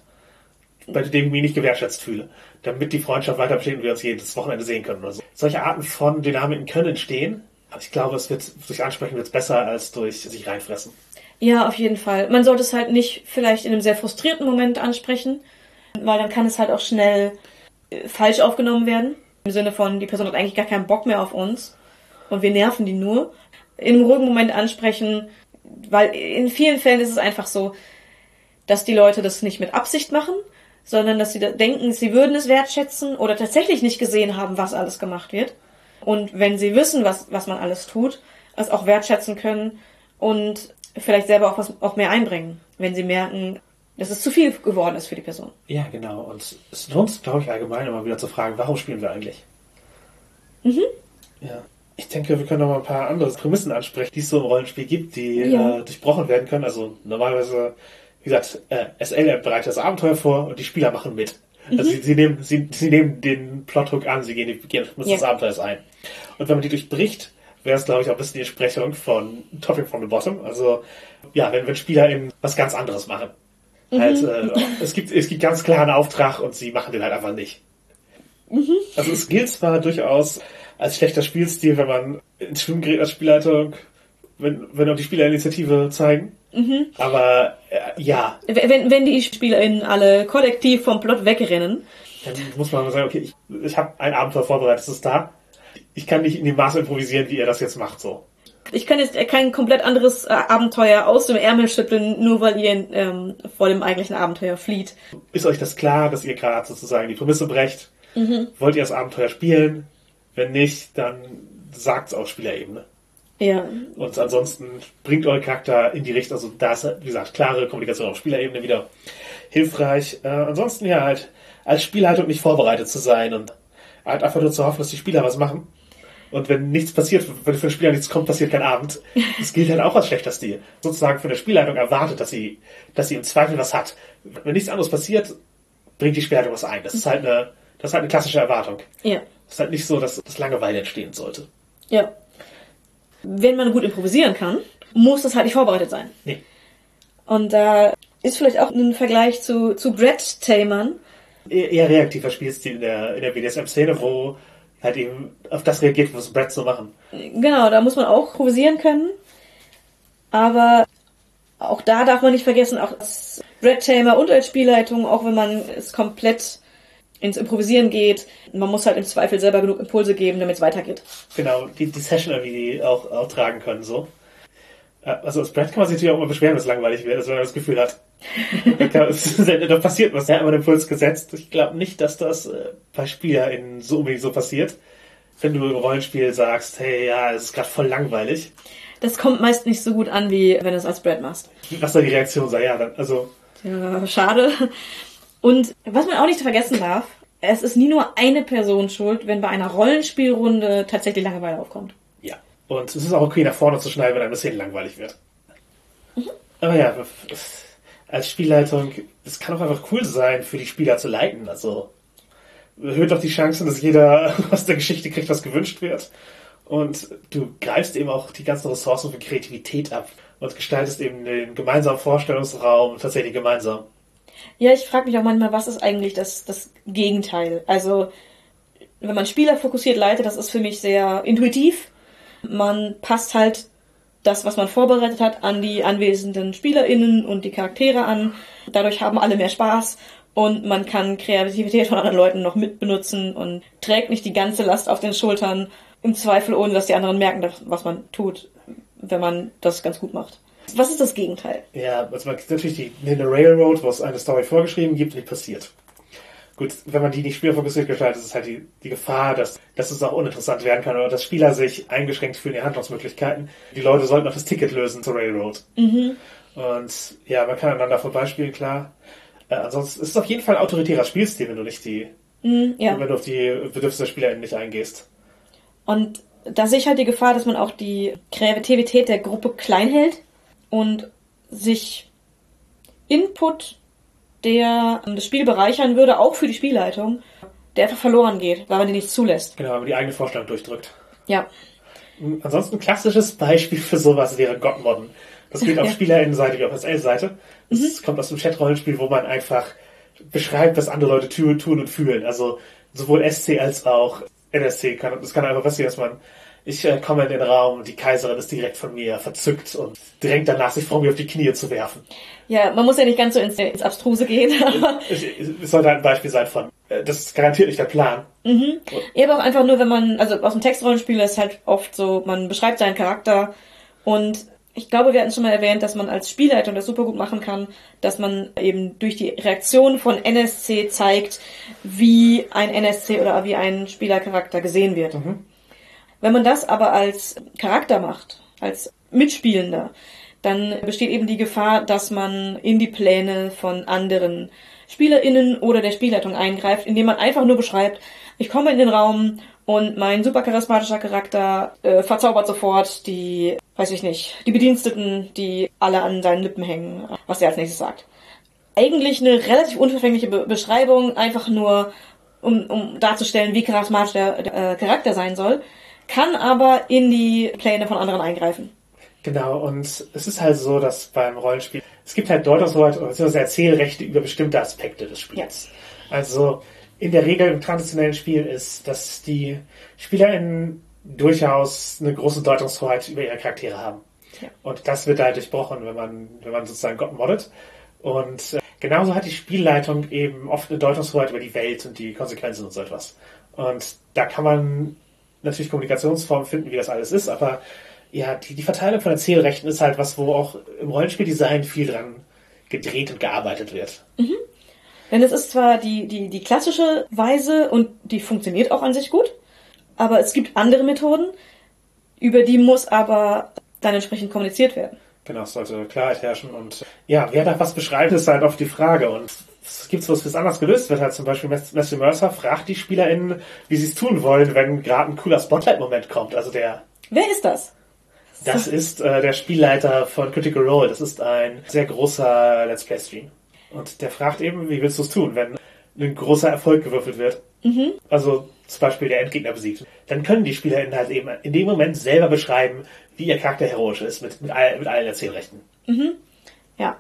bei dem ich mich nicht gewertschätzt fühle, damit die Freundschaft weiter besteht und wir uns jedes Wochenende sehen können oder so. Solche Arten von Dynamiken können entstehen, aber ich glaube, es wird durch Ansprechen wird es besser als durch sich reinfressen. Ja, auf jeden Fall. Man sollte es halt nicht vielleicht in einem sehr frustrierten Moment ansprechen, weil dann kann es halt auch schnell falsch aufgenommen werden. Im Sinne von, die Person hat eigentlich gar keinen Bock mehr auf uns und wir nerven die nur. In einem ruhigen Moment ansprechen, weil in vielen Fällen ist es einfach so, dass die Leute das nicht mit Absicht machen, sondern dass sie denken, sie würden es wertschätzen oder tatsächlich nicht gesehen haben, was alles gemacht wird. Und wenn sie wissen, was, was man alles tut, es auch wertschätzen können und vielleicht selber auch was auch mehr einbringen, wenn sie merken, dass es zu viel geworden ist für die Person. Ja, genau. Und es lohnt sich, glaube ich, allgemein immer wieder zu fragen, warum spielen wir eigentlich? Mhm. Ja. Ich denke, wir können noch mal ein paar andere Prämissen ansprechen, die es so im Rollenspiel gibt, die ja. äh, durchbrochen werden können. Also normalerweise, wie gesagt, äh, SL bereitet das Abenteuer vor und die Spieler machen mit. Also mhm. sie, sie, nehmen, sie, sie nehmen den Plothook an, sie gehen, gehen müssen ja. des Abenteuers ein. Und wenn man die durchbricht, wäre es, glaube ich, auch ein bisschen die Entsprechung von Topping from the Bottom. Also, ja, wenn, wenn Spieler eben was ganz anderes machen. Mhm. Halt, äh, es, gibt, es gibt ganz klar einen Auftrag und sie machen den halt einfach nicht. Mhm. Also es gilt zwar durchaus als schlechter Spielstil, wenn man ins Schwimmen gerät als Spielleitung, wenn, wenn auch die Spieler Initiative zeigen. Mhm. Aber äh, ja. Wenn, wenn die SpielerInnen alle kollektiv vom Plot wegrennen. Dann muss man sagen, okay, ich, ich habe ein Abenteuer vorbereitet, es ist da. Ich kann nicht in dem Maße improvisieren, wie er das jetzt macht, so. Ich kann jetzt kein komplett anderes äh, Abenteuer aus dem Ärmel schütteln, nur weil ihr ähm, vor dem eigentlichen Abenteuer flieht. Ist euch das klar, dass ihr gerade sozusagen die Prämisse brecht? Mhm. Wollt ihr das Abenteuer spielen? Wenn nicht, dann sagt es auf Spielerebene. Ja. Und ansonsten bringt euer Charakter in die Richtung, also da ist, wie gesagt, klare Kommunikation auf Spielerebene wieder hilfreich. Äh, ansonsten ja halt als Spielhaltung nicht vorbereitet zu sein und halt einfach nur zu hoffen, dass die Spieler was machen. Und wenn nichts passiert, wenn für den Spieler nichts kommt, passiert kein Abend. Das gilt halt auch als schlechter Stil. Sozusagen von der Spielleitung erwartet, dass sie, dass sie im Zweifel was hat. Wenn nichts anderes passiert, bringt die Spielleitung was ein. Das ist halt eine, das ist halt eine klassische Erwartung. Ja. Es ist halt nicht so, dass, dass Langeweile entstehen sollte. Ja. Wenn man gut improvisieren kann, muss das halt nicht vorbereitet sein. Nee. Und da ist vielleicht auch ein Vergleich zu, zu Brett Tamern. Eher, eher reaktiver Spielstil in der, in der BDSM-Szene, wo halt eben auf das reagiert, was Brett so machen. Genau, da muss man auch improvisieren können. Aber auch da darf man nicht vergessen, auch als Brett Tamer und als Spielleitung, auch wenn man es komplett ins Improvisieren geht. Man muss halt im Zweifel selber genug Impulse geben, damit es weitergeht. Genau, die, die Session irgendwie auch, auch tragen können, so. Äh, also als Brett kann man sich natürlich auch immer beschweren, dass es langweilig wird, also wenn man das Gefühl hat, da passiert was. Er hat immer den Impuls gesetzt. Ich glaube nicht, dass das äh, bei SpielerInnen so unbedingt so passiert. Wenn du im Rollenspiel sagst, hey, ja, es ist gerade voll langweilig. Das kommt meist nicht so gut an, wie wenn du es als Brett machst. Was da die Reaktion sei, ja, dann, also. Ja, schade. Und was man auch nicht vergessen darf, es ist nie nur eine Person schuld, wenn bei einer Rollenspielrunde tatsächlich Langeweile aufkommt. Ja. Und es ist auch okay, nach vorne zu schneiden, wenn ein bisschen langweilig wird. Mhm. Aber ja, als Spielleitung, es kann auch einfach cool sein, für die Spieler zu leiten. Also erhöht doch die Chancen, dass jeder aus der Geschichte kriegt, was gewünscht wird. Und du greifst eben auch die ganzen Ressourcen für Kreativität ab und gestaltest eben den gemeinsamen Vorstellungsraum tatsächlich gemeinsam. Ja, ich frage mich auch manchmal, was ist eigentlich das, das Gegenteil? Also, wenn man Spieler fokussiert leitet, das ist für mich sehr intuitiv. Man passt halt das, was man vorbereitet hat, an die anwesenden SpielerInnen und die Charaktere an. Dadurch haben alle mehr Spaß und man kann Kreativität von anderen Leuten noch mitbenutzen und trägt nicht die ganze Last auf den Schultern, im Zweifel ohne, dass die anderen merken, was man tut, wenn man das ganz gut macht. Was ist das Gegenteil? Ja, also man natürlich die, in der Railroad, wo es eine Story vorgeschrieben gibt, die passiert. Gut, wenn man die nicht spielfokussiert gestaltet, ist es halt die, die Gefahr, dass, dass es auch uninteressant werden kann oder dass Spieler sich eingeschränkt fühlen in Handlungsmöglichkeiten. Die Leute sollten auch das Ticket lösen zur Railroad. Mhm. Und ja, man kann einander vorbeispielen, klar. Äh, ansonsten ist es auf jeden Fall ein autoritärer Spielstil, wenn du nicht die, mhm, ja. wenn du auf die Bedürfnisse der SpielerInnen nicht eingehst. Und da sehe ich halt die Gefahr, dass man auch die Kreativität der Gruppe klein hält und sich Input, der das Spiel bereichern würde, auch für die Spielleitung, der einfach verloren geht, weil man die nicht zulässt. Genau, wenn man die eigene Vorstellung durchdrückt. Ja. Ansonsten ein klassisches Beispiel für sowas wäre Godmodden. Das geht auf ja. SpielerInnenseite wie auf SL-Seite. Es mhm. kommt aus einem Chat-Rollenspiel, wo man einfach beschreibt, was andere Leute tun und fühlen. Also sowohl SC als auch NSC. Kann, das kann einfach passieren, dass man ich äh, komme in den Raum und die Kaiserin ist direkt von mir verzückt und drängt danach, sich vor mir auf die Knie zu werfen. Ja, man muss ja nicht ganz so ins, ins Abstruse gehen. es, sollte ein Beispiel sein von, äh, das ist garantiert nicht der Plan. Mhm. Ja, aber auch einfach nur, wenn man, also aus dem Textrollenspiel ist halt oft so, man beschreibt seinen Charakter und ich glaube, wir hatten schon mal erwähnt, dass man als Spielleitung das super gut machen kann, dass man eben durch die Reaktion von NSC zeigt, wie ein NSC oder wie ein Spielercharakter gesehen wird. Mhm. Wenn man das aber als Charakter macht, als Mitspielender, dann besteht eben die Gefahr, dass man in die Pläne von anderen SpielerInnen oder der Spielleitung eingreift, indem man einfach nur beschreibt, ich komme in den Raum und mein super charismatischer Charakter äh, verzaubert sofort die, weiß ich nicht, die Bediensteten, die alle an seinen Lippen hängen, was er als nächstes sagt. Eigentlich eine relativ unverfängliche Be Beschreibung, einfach nur, um, um darzustellen, wie charismatisch der, äh, Charakter sein soll, kann aber in die Pläne von anderen eingreifen. Genau, und es ist halt so, dass beim Rollenspiel, es gibt halt Deutungshoheit bzw. Erzählrechte über bestimmte Aspekte des Spiels. Ja. Also in der Regel im traditionellen Spiel ist, dass die SpielerInnen durchaus eine große Deutungshoheit über ihre Charaktere haben. Ja. Und das wird halt durchbrochen, wenn man, wenn man sozusagen Gott moddet. Und äh, genauso hat die Spielleitung eben oft eine Deutungshoheit über die Welt und die Konsequenzen und so etwas. Und da kann man natürlich Kommunikationsformen finden, wie das alles ist, aber ja, die, die Verteilung von Erzählrechten ist halt was, wo auch im Rollenspieldesign viel dran gedreht und gearbeitet wird. Denn es ist zwar die, die, die klassische Weise und die funktioniert auch an sich gut, aber es gibt andere Methoden, über die muss aber dann entsprechend kommuniziert werden. Genau, es sollte Klarheit herrschen und ja, wer da was beschreibt, ist halt oft die Frage und es gibt was, was anders gelöst wird, halt zum Beispiel Matthew Mercer fragt die SpielerInnen, wie sie es tun wollen, wenn gerade ein cooler Spotlight-Moment kommt. Also der, Wer ist das? das ist äh, der Spielleiter von Critical Role. Das ist ein sehr großer Let's Play-Stream. Und der fragt eben, wie willst du es tun, wenn ein großer Erfolg gewürfelt wird? Also zum Beispiel der Endgegner besiegt. Dann können die SpielerInnen halt eben in dem Moment selber beschreiben, wie ihr Charakter heroisch ist, mit, mit, all, mit allen Erzählrechten. Ja.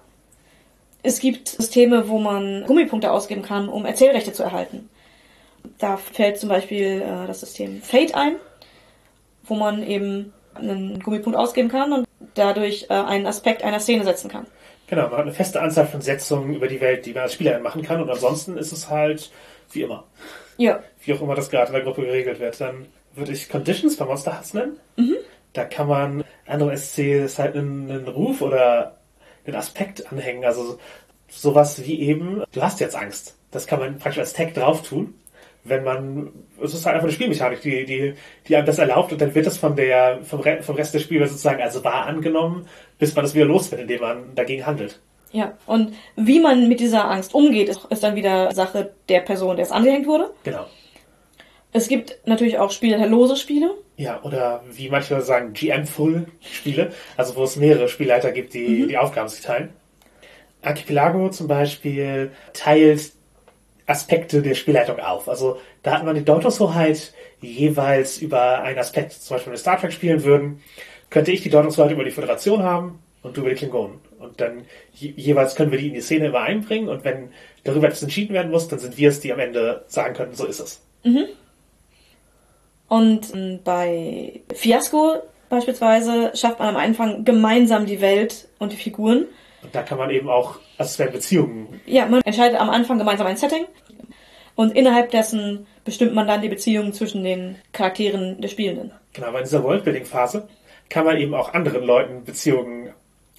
Es gibt Systeme, wo man Gummipunkte ausgeben kann, um Erzählrechte zu erhalten. Da fällt zum Beispiel äh, das System Fate ein, wo man eben einen Gummipunkt ausgeben kann und dadurch äh, einen Aspekt einer Szene setzen kann. Genau, man hat eine feste Anzahl von Setzungen über die Welt, die man als Spielerin machen kann und ansonsten ist es halt wie immer. Ja. Wie auch immer das gerade in der Gruppe geregelt wird. Dann würde ich Conditions bei Monster Hearts nennen. Da kann man anderen SCs halt einen, einen Ruf oder einen Aspekt anhängen. Also sowas wie eben, du hast jetzt Angst. Das kann man praktisch als Tag drauf tun. Wenn man, es ist halt einfach eine Spielmechanik, die, die, die einem das erlaubt und dann wird das von der, vom, Re vom Rest des Spiels sozusagen als wahr angenommen, bis man das wieder los wird, indem man dagegen handelt. Ja. Und wie man mit dieser Angst umgeht, ist, ist dann wieder Sache der Person, der es angehängt wurde. Genau. Es gibt natürlich auch spielleiterlose Spiele. Ja, oder wie manche sagen, GM-Full-Spiele, also wo es mehrere Spielleiter gibt, die die Aufgaben sich teilen. Archipelago zum Beispiel teilt Aspekte der Spielleitung auf. Also da hat man die Deutungshoheit jeweils über einen Aspekt. Zum Beispiel, wenn wir Star Trek spielen würden, könnte ich die Deutungshoheit über die Föderation haben und du über die Klingonen. Und dann je jeweils können wir die in die Szene immer einbringen und wenn darüber etwas entschieden werden muss, dann sind wir es, die am Ende sagen können, so ist es. Und ähm, bei Fiasco beispielsweise schafft man am Anfang gemeinsam die Welt und die Figuren. Und da kann man eben auch, also es werden Beziehungen Ja, man entscheidet am Anfang gemeinsam ein Setting und innerhalb dessen bestimmt man dann die Beziehungen zwischen den Charakteren der Spielenden. Genau, aber in dieser Worldbuilding-Phase kann man eben auch anderen Leuten Beziehungen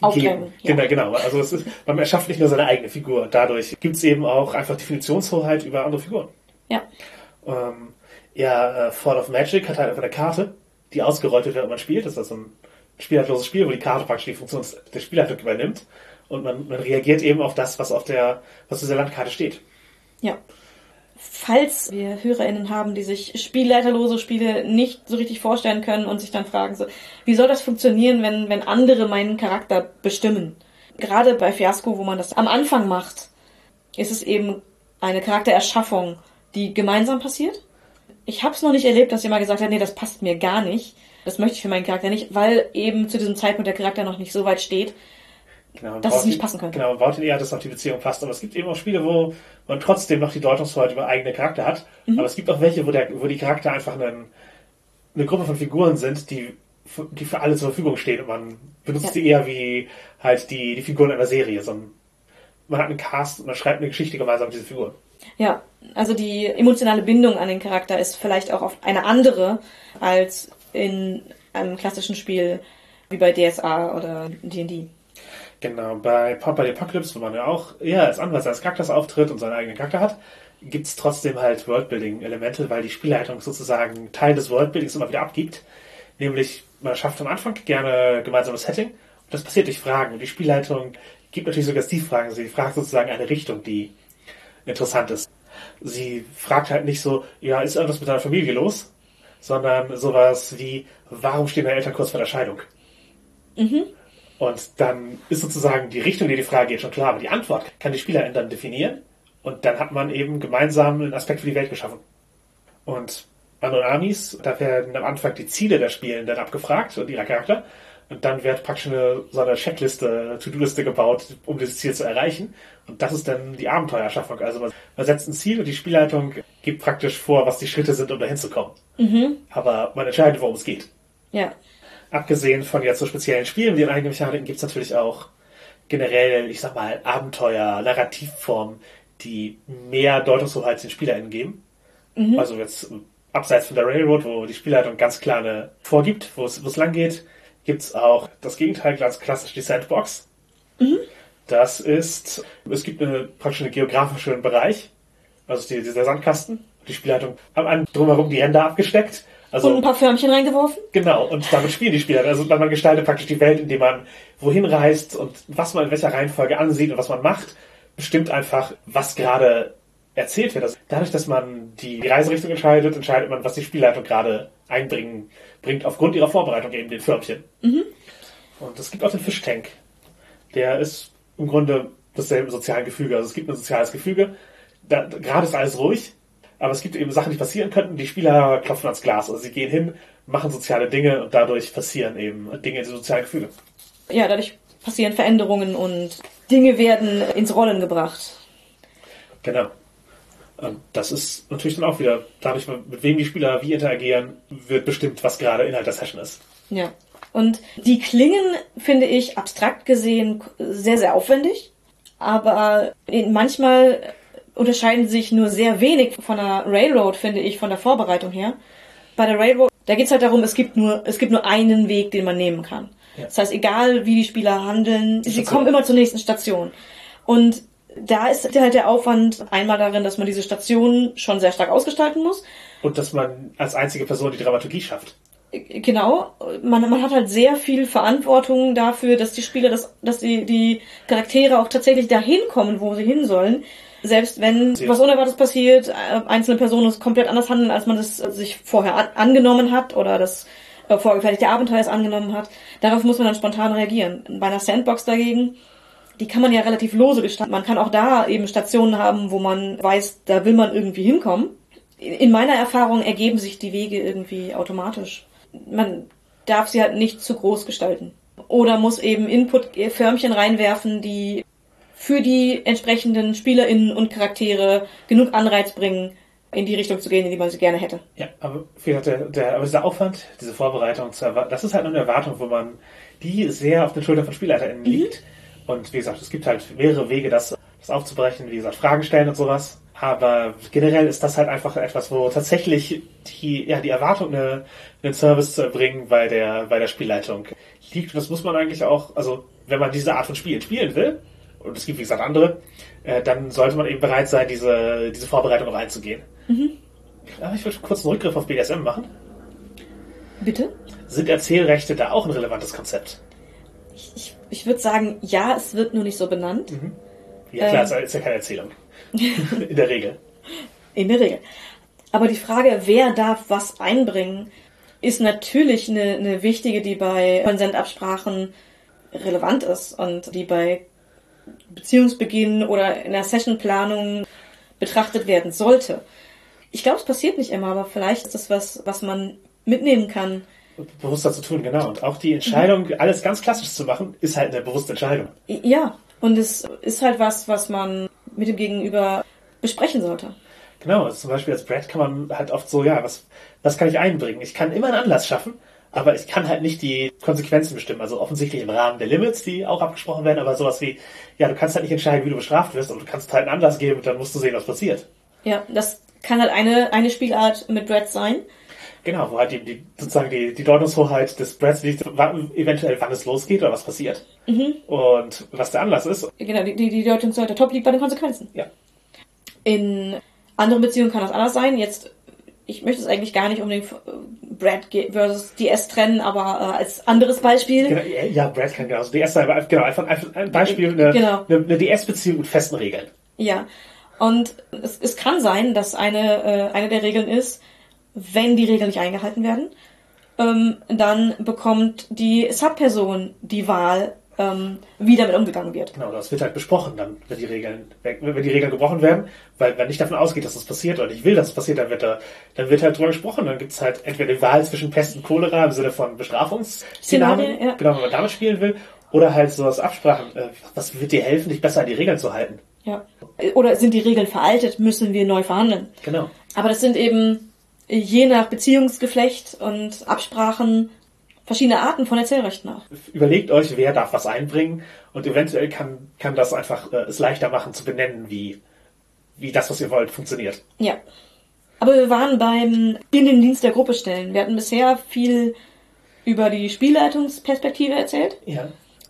Aufdrängen, geben. ja. Genau, genau. Also ist, man erschafft nicht nur seine eigene Figur. Dadurch gibt es eben auch einfach Definitionshoheit über andere Figuren. Ja, Ähm, ja, äh, Fall of Magic hat halt einfach eine Karte, die ausgerollt wird, während man spielt. Das ist also ein spielhaltloses Spiel, wo die Karte praktisch die Funktion der Spielleitung übernimmt. Und man, man reagiert eben auf das, was auf der, was dieser Landkarte steht. ja. Falls wir HörerInnen haben, die sich spielleiterlose Spiele nicht so richtig vorstellen können und sich dann fragen so, wie soll das funktionieren, wenn, wenn andere meinen Charakter bestimmen? Gerade bei Fiasco, wo man das am Anfang macht, ist es eben eine Charaktererschaffung, die gemeinsam passiert. Ich habe es noch nicht erlebt, dass jemand gesagt hat, nee, das passt mir gar nicht. Das möchte ich für meinen Charakter nicht, weil eben zu diesem Zeitpunkt der Charakter noch nicht so weit steht. Genau, Dass es baut nicht die- passen könnte. Genau, man baut ihn eher, dass es auf die Beziehung passt. Aber es gibt eben auch Spiele, wo man trotzdem noch die Deutungshoheit über eigene Charakter hat. Mhm. Aber es gibt auch welche, wo, der, wo die Charakter einfach einen, eine Gruppe von Figuren sind, die, die für alle zur Verfügung stehen. Und man benutzt Ja. sie eher wie halt die, die Figuren einer Serie. So ein, man hat einen Cast und man schreibt eine Geschichte gemeinsam mit diesen Figuren. Ja, also die emotionale Bindung an den Charakter ist vielleicht auch oft eine andere als in einem klassischen Spiel wie bei DSA oder D&D. Genau, bei Papa the Apocalypse, wo man ja auch eher als Anwalt seines Charakters auftritt und seinen eigenen Charakter hat, gibt's trotzdem halt Worldbuilding-Elemente, weil die Spielleitung sozusagen Teil des Worldbuildings immer wieder abgibt. Nämlich, man schafft am Anfang gerne gemeinsames Setting und das passiert durch Fragen. Und die Spielleitung gibt natürlich sogar Suggestivfragen. Sie fragt sozusagen eine Richtung, die interessant ist. Sie fragt halt nicht so, ja, ist irgendwas mit deiner Familie los? Sondern sowas wie, warum stehen deine Eltern kurz vor der Scheidung? Mhm. Und dann ist sozusagen die Richtung, die die Frage geht, schon klar, aber die Antwort kann die Spielerin dann definieren. Und dann hat man eben gemeinsam einen Aspekt für die Welt geschaffen. Und Anonamis, da werden am Anfang die Ziele der Spielenden abgefragt und ihrer Charakter. Und dann wird praktisch eine, so eine Checkliste, To-Do-Liste gebaut, um dieses Ziel zu erreichen. Und das ist dann die Abenteuerschaffung. Also man, man setzt ein Ziel und die Spielleitung gibt praktisch vor, was die Schritte sind, um dahin zu kommen. Mhm. Aber man entscheidet, worum es geht. Ja. Abgesehen von jetzt so speziellen Spielen wie in eigenen Mechaniken gibt es natürlich auch generell, ich sag mal, Abenteuer, Narrativformen, die mehr Deutungshoheit den SpielerInnen geben. Also jetzt abseits von der Railroad, wo die Spielleitung ganz klar eine vorgibt, wo es, wo es lang geht, gibt's auch das Gegenteil, ganz klassisch die Sandbox. Das ist, es gibt eine, praktisch einen geografischen Bereich, also die, dieser Sandkasten. Die Spielleitung haben an drumherum die Ränder abgesteckt. Also Und ein paar Förmchen reingeworfen? Genau, und damit spielen die Spieler. Also man gestaltet praktisch die Welt, indem man wohin reist und was man in welcher Reihenfolge ansieht und was man macht, bestimmt einfach, was gerade erzählt wird. Also dadurch, dass man die Reiserichtung entscheidet, entscheidet man, was die Spielleitung gerade einbringen bringt, aufgrund ihrer Vorbereitung eben den Förmchen. Und es gibt auch den Fischtank. Der ist im Grunde dasselbe soziale Gefüge. Also es gibt ein soziales Gefüge. Da, gerade ist alles ruhig, aber es gibt eben Sachen, die passieren könnten. Die Spieler klopfen ans Glas. Also sie gehen hin, machen soziale Dinge und dadurch passieren eben Dinge in sozialen Gefüge. Ja, dadurch passieren Veränderungen und Dinge werden ins Rollen gebracht. Genau. Und das ist natürlich dann auch wieder, dadurch, mit wem die Spieler wie interagieren, wird bestimmt, was gerade Inhalt der Session ist. Ja. Und die klingen, finde ich, abstrakt gesehen sehr, sehr aufwendig. Aber manchmal unterscheiden sie sich nur sehr wenig von der Railroad, finde ich, von der Vorbereitung her. Bei der Railroad, da geht's halt darum, es gibt nur, es gibt nur einen Weg, den man nehmen kann. Ja. Das heißt, egal wie die Spieler handeln, sie Station. kommen immer zur nächsten Station. Und da ist halt der Aufwand einmal darin, dass man diese Station schon sehr stark ausgestalten muss. Und dass man als einzige Person die Dramaturgie schafft. Genau, man, man hat halt sehr viel Verantwortung dafür, dass die Spieler, das, dass die, die Charaktere auch tatsächlich dahin kommen, wo sie hin sollen. Selbst wenn Sie- was Unerwartetes passiert, äh, einzelne Personen es komplett anders handeln, als man es sich vorher an, angenommen hat oder das äh, vorgefertigte Abenteuer es angenommen hat. Darauf muss man dann spontan reagieren. Bei einer Sandbox dagegen, die kann man ja relativ lose gestalten. Man kann auch da eben Stationen haben, wo man weiß, da will man irgendwie hinkommen. In meiner Erfahrung ergeben sich die Wege irgendwie automatisch. Man darf sie halt nicht zu groß gestalten. Oder muss eben Input-Förmchen reinwerfen, die für die entsprechenden SpielerInnen und Charaktere genug Anreiz bringen, in die Richtung zu gehen, in die man sie gerne hätte. Ja, aber, der, der, aber dieser Aufwand, diese Vorbereitung, das ist halt nur eine Erwartung, wo man die sehr auf den Schultern von SpielerInnen liegt. Und wie gesagt, es gibt halt mehrere Wege, das, das aufzubrechen, wie gesagt, Fragen stellen und sowas. Aber generell ist das halt einfach etwas, wo tatsächlich die, ja, die Erwartung, eine, einen Service zu erbringen bei der, bei der Spielleitung liegt. Und das muss man eigentlich auch, also wenn man diese Art von Spielen spielen will, und es gibt wie gesagt andere, äh, dann sollte man eben bereit sein, diese, diese Vorbereitung auch einzugehen. Aber ich würde kurz einen Rückgriff auf BDSM machen. Bitte? Sind Erzählrechte da auch ein relevantes Konzept? Ich, ich würde sagen, ja, es wird nur nicht so benannt. Ja klar, Ähm. es ist ja keine Erzählung. In der Regel. In der Regel. Aber die Frage, wer darf was einbringen, ist natürlich eine, eine wichtige, die bei Konsentabsprachen relevant ist und die bei Beziehungsbeginn oder in der Sessionplanung betrachtet werden sollte. Ich glaube, es passiert nicht immer, aber vielleicht ist das was, was man mitnehmen kann. Bewusster zu tun, genau. Und auch die Entscheidung, alles ganz klassisch zu machen, ist halt eine bewusste Entscheidung. Ja, und es ist halt was, was man mit dem Gegenüber besprechen sollte. Genau, also zum Beispiel als Brad kann man halt oft so, ja, was, was kann ich einbringen? Ich kann immer einen Anlass schaffen, aber ich kann halt nicht die Konsequenzen bestimmen. Also offensichtlich im Rahmen der Limits, die auch abgesprochen werden, aber sowas wie, ja, du kannst halt nicht entscheiden, wie du bestraft wirst, aber du kannst halt einen Anlass geben und dann musst du sehen, was passiert. Ja, das kann halt eine, eine Spielart mit Dread sein. Genau, wo halt die, die, sozusagen die, die Deutungshoheit des Brads liegt, wann, eventuell wann es losgeht oder was passiert. Mhm. Und was der Anlass ist. Genau, die, die, Deutungshoheit der Top liegt bei den Konsequenzen. Ja. In anderen Beziehungen kann das anders sein. Jetzt, ich möchte es eigentlich gar nicht unbedingt Brad versus DS trennen, aber äh, als anderes Beispiel. Genau, ja, Brad kann genauso. DS sein, aber genau, einfach, einfach ein Beispiel, eine, Genau. eine, eine DS-Beziehung mit festen Regeln. Ja. Und es, es kann sein, dass eine, äh, eine der Regeln ist, wenn die Regeln nicht eingehalten werden, ähm, dann bekommt die Subperson die Wahl, ähm, wie damit umgegangen wird. Genau, das wird halt besprochen dann, wenn die Regeln, wenn die Regeln gebrochen werden, weil wenn nicht davon ausgeht, dass das passiert oder ich will, dass es passiert, dann wird da, dann wird halt drüber gesprochen. Dann gibt's halt entweder die Wahl zwischen Pest und Cholera im Sinne von Bestrafungsszenarien, Szenarien, ja. genau, wenn man damit spielen will, oder halt so aus Absprachen, äh, was wird dir helfen, dich besser an die Regeln zu halten? Ja. Oder sind die Regeln veraltet, müssen wir neu verhandeln. Genau. Aber das sind eben je nach Beziehungsgeflecht und Absprachen verschiedene Arten von Erzählrechten auch. Überlegt euch, wer darf was einbringen und eventuell kann, kann das einfach äh, es leichter machen zu benennen, wie, wie das, was ihr wollt, funktioniert. Ja. Aber wir waren beim in den Dienst der Gruppe stellen. Wir hatten bisher viel über die Spielleitungsperspektive erzählt. Ja.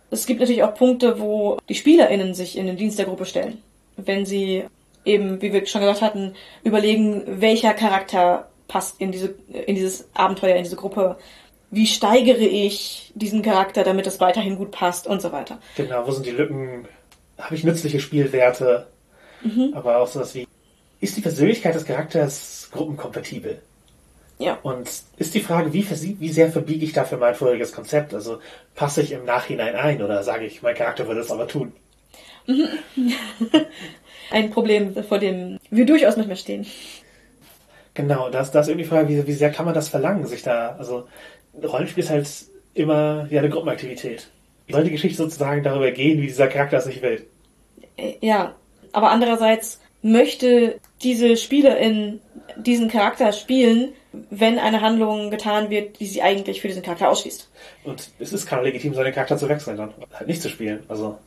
Es gibt natürlich auch Punkte, wo die SpielerInnen sich in den Dienst der Gruppe stellen. Wenn sie eben, wie wir schon gesagt hatten, überlegen, welcher Charakter passt in diese, in dieses Abenteuer, in diese Gruppe. Wie steigere ich diesen Charakter, damit es weiterhin gut passt und so weiter. Genau, wo sind die Lücken? Habe ich nützliche Spielwerte? Aber auch sowas wie, ist die Persönlichkeit des Charakters gruppenkompatibel? Ja. Und ist die Frage, wie, wie sehr verbiege ich dafür mein vorheriges Konzept? Also passe ich im Nachhinein ein oder sage ich, mein Charakter würde es aber tun? Ein Problem, vor dem wir durchaus nicht mehr stehen. Genau, das, das ist irgendwie die Frage, wie, wie sehr kann man das verlangen, sich da, also Rollenspiel ist halt immer ja eine Gruppenaktivität. Soll die Geschichte sozusagen darüber gehen, wie dieser Charakter es nicht will? Äh, Ja, aber andererseits möchte diese Spielerin diesen Charakter spielen, wenn eine Handlung getan wird, die sie eigentlich für diesen Charakter ausschließt. Und es ist kein legitim, seinen Charakter zu wechseln, dann halt nicht zu spielen. Also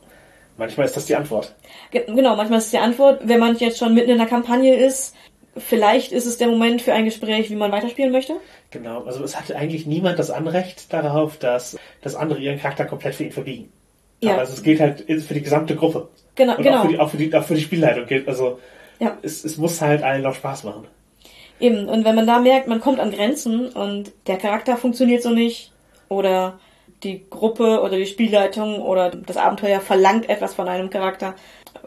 manchmal ist das die Antwort. Ge genau, manchmal ist die Antwort, wenn man jetzt schon mitten in der Kampagne ist, vielleicht ist es der Moment für ein Gespräch, wie man weiterspielen möchte. Genau, also es hat eigentlich niemand das Anrecht darauf, dass, dass andere ihren Charakter komplett für ihn verbiegen. Ja. Aber also es gilt halt für die gesamte Gruppe. Genau, Und genau. auch, für die, auch, für die, auch für die Spielleitung gilt. Also Ja. es, es muss halt allen noch Spaß machen. Eben, und wenn man da merkt, man kommt an Grenzen und der Charakter funktioniert so nicht oder die Gruppe oder die Spielleitung oder das Abenteuer verlangt etwas von einem Charakter,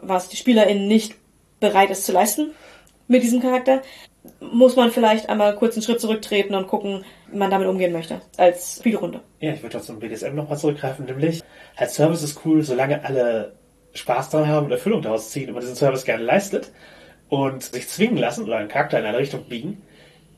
was die Spielerin nicht bereit ist zu leisten mit diesem Charakter, muss man vielleicht einmal kurz einen Schritt zurücktreten und gucken, wie man damit umgehen möchte als Spielrunde. Ja, ich würde auch zum BDSM nochmal zurückgreifen, nämlich halt Service ist cool, solange alle Spaß daran haben und Erfüllung daraus ziehen und man diesen Service gerne leistet und sich zwingen lassen oder einen Charakter in eine Richtung biegen,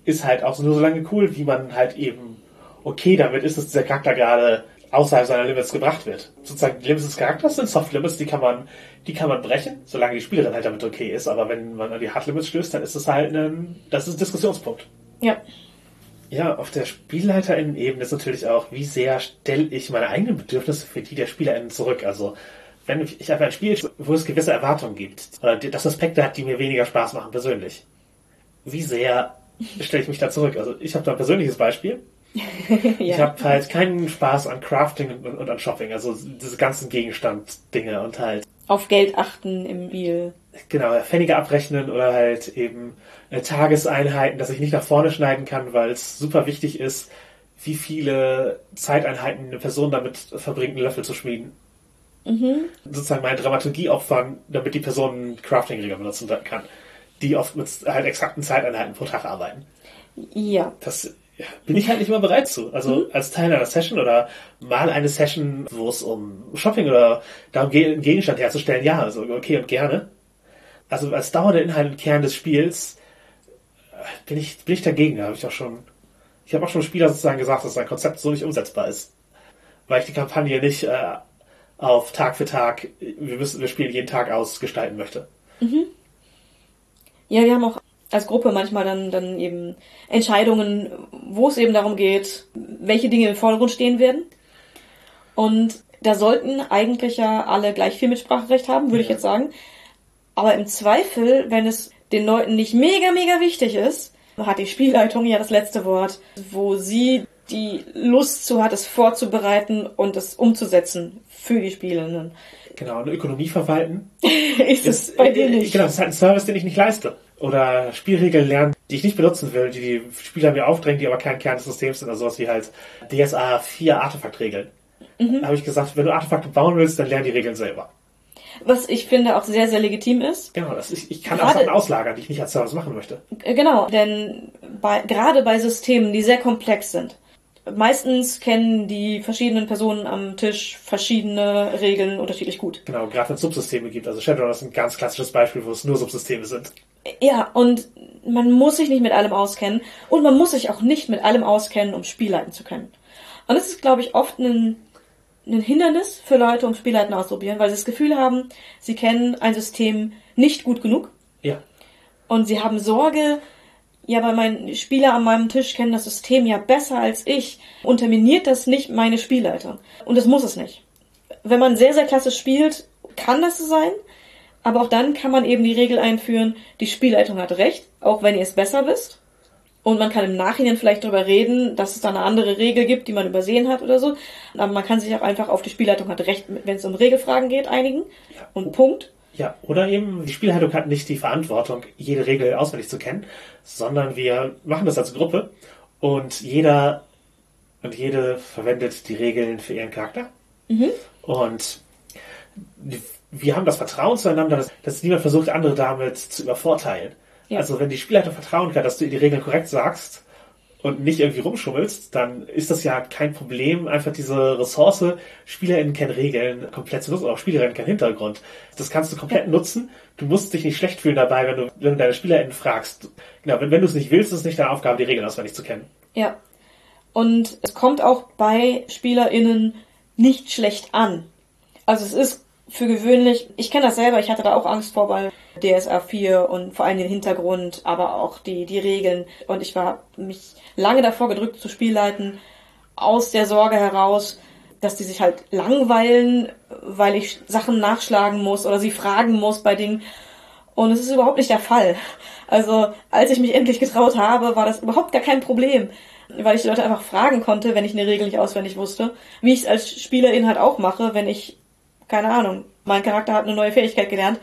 ist halt auch nur so lange cool, wie man halt eben okay damit ist, dass dieser Charakter gerade außerhalb seiner Limits gebracht wird. Sozusagen die Limits des Charakters sind Soft Limits, die kann man, die kann man brechen, solange die Spielerin halt damit okay ist. Aber wenn man an die Hard Limits stößt, dann ist es halt ein, das ist ein Diskussionspunkt. Ja, Ja, auf der Spielleiterinnen-Ebene ist natürlich auch, wie sehr stelle ich meine eigenen Bedürfnisse für die der SpielerInnen zurück. Also, wenn ich habe ein Spiel, wo es gewisse Erwartungen gibt, oder das Aspekte hat, die mir weniger Spaß machen persönlich. Wie sehr stelle ich mich da zurück? Also, ich habe da ein persönliches Beispiel. Ich ja. habe halt keinen Spaß an Crafting und, und an Shopping, also diese ganzen Gegenstanddinge und halt auf Geld achten im Spiel. genau, Pfennige abrechnen oder halt eben äh, Tageseinheiten, dass ich nicht nach vorne schneiden kann, weil es super wichtig ist, wie viele Zeiteinheiten eine Person damit verbringt, einen Löffel zu schmieden. Sozusagen meine Dramaturgie opfern, damit die Person Crafting-Regel benutzen kann, die oft mit halt exakten Zeiteinheiten pro Tag arbeiten. Ja. Das ja, bin ich halt nicht immer bereit zu. Also als Teil einer Session oder mal eine Session, wo es um Shopping oder darum geht, einen Gegenstand herzustellen, ja, also okay und gerne. Also als dauernder Inhalt und Kern des Spiels äh, bin ich, bin ich dagegen. Da habe ich auch schon, ich habe auch schon Spieler sozusagen gesagt, dass sein Konzept so nicht umsetzbar ist. Weil ich die Kampagne nicht äh, auf Tag für Tag, wir müssen, wir spielen jeden Tag aus, gestalten möchte. Ja, wir haben auch als Gruppe manchmal dann, dann eben Entscheidungen, wo es eben darum geht, welche Dinge im Vordergrund stehen werden. Und da sollten eigentlich ja alle gleich viel Mitspracherecht haben, würde ich Ja. jetzt sagen. Aber im Zweifel, wenn es den Leuten nicht mega, mega wichtig ist, hat die Spielleitung ja das letzte Wort, wo sie die Lust zu hat, es vorzubereiten und es umzusetzen für die Spielenden. Genau, eine Ökonomie verwalten. ist es bei dir nicht? Genau, das ist halt ein Service, den ich nicht leiste. Oder Spielregeln lernen, die ich nicht benutzen will, die die Spieler mir aufdrängen, die aber kein Kern des Systems sind. Also sowas wie halt DSA 4 Artefaktregeln. Mhm. Da habe ich gesagt, wenn du Artefakte bauen willst, dann lern die Regeln selber. Was ich finde auch sehr, sehr legitim ist. Genau, das ist, ich kann gerade, auch Sachen auslagern, die ich nicht als Service machen möchte. Genau, denn bei, gerade bei Systemen, die sehr komplex sind, meistens kennen die verschiedenen Personen am Tisch verschiedene Regeln unterschiedlich gut. Genau, gerade wenn es Subsysteme gibt. Also Shadowrun ist ein ganz klassisches Beispiel, wo es nur Subsysteme sind. Ja, und man muss sich nicht mit allem auskennen und man muss sich auch nicht mit allem auskennen, um Spiel leiten zu können. Und das ist, glaube ich, oft ein, ein Hindernis für Leute, um Spielleiten auszuprobieren, weil sie das Gefühl haben, sie kennen ein System nicht gut genug. Ja. Und sie haben Sorge, ja, aber mein Spieler an meinem Tisch kennen das System ja besser als ich. Unterminiert das nicht meine Spielleitung? Und das muss es nicht. Wenn man sehr, sehr klassisch spielt, kann das so sein. Aber auch dann kann man eben die Regel einführen, die Spielleitung hat recht, auch wenn ihr es besser wisst. Und man kann im Nachhinein vielleicht darüber reden, dass es da eine andere Regel gibt, die man übersehen hat oder so. Aber man kann sich auch einfach auf die Spielleitung hat recht, wenn es um Regelfragen geht, einigen. Und Punkt. Ja, oder eben die Spielleitung hat nicht die Verantwortung, jede Regel auswendig zu kennen, sondern wir machen das als Gruppe und jeder und jede verwendet die Regeln für ihren Charakter. Mhm. Und wir haben das Vertrauen zueinander, dass, dass niemand versucht, andere damit zu übervorteilen. Ja. Also wenn die Spielleitung vertrauen kann, dass du die Regeln korrekt sagst, und nicht irgendwie rumschummelst, dann ist das ja kein Problem, einfach diese Ressource, SpielerInnen kennen Regeln, komplett zu nutzen, auch SpielerInnen kennen Hintergrund. Das kannst du komplett nutzen. Du musst dich nicht schlecht fühlen dabei, wenn du, wenn du deine SpielerInnen fragst. Genau, wenn, wenn du es nicht willst, ist es nicht deine Aufgabe, die Regeln auswendig zu kennen. Ja. Und es kommt auch bei SpielerInnen nicht schlecht an. Also es ist für gewöhnlich, ich kenne das selber, ich hatte da auch Angst vor bei DSA 4 und vor allem den Hintergrund, aber auch die, die Regeln. Und ich war mich lange davor gedrückt zu Spielleiten, aus der Sorge heraus, dass die sich halt langweilen, weil ich Sachen nachschlagen muss oder sie fragen muss bei Dingen. Und es ist überhaupt nicht der Fall. Also, als ich mich endlich getraut habe, war das überhaupt gar kein Problem, weil ich die Leute einfach fragen konnte, wenn ich eine Regel nicht auswendig wusste, wie ich es als Spielerin halt auch mache, wenn ich keine Ahnung, mein Charakter hat eine neue Fähigkeit gelernt.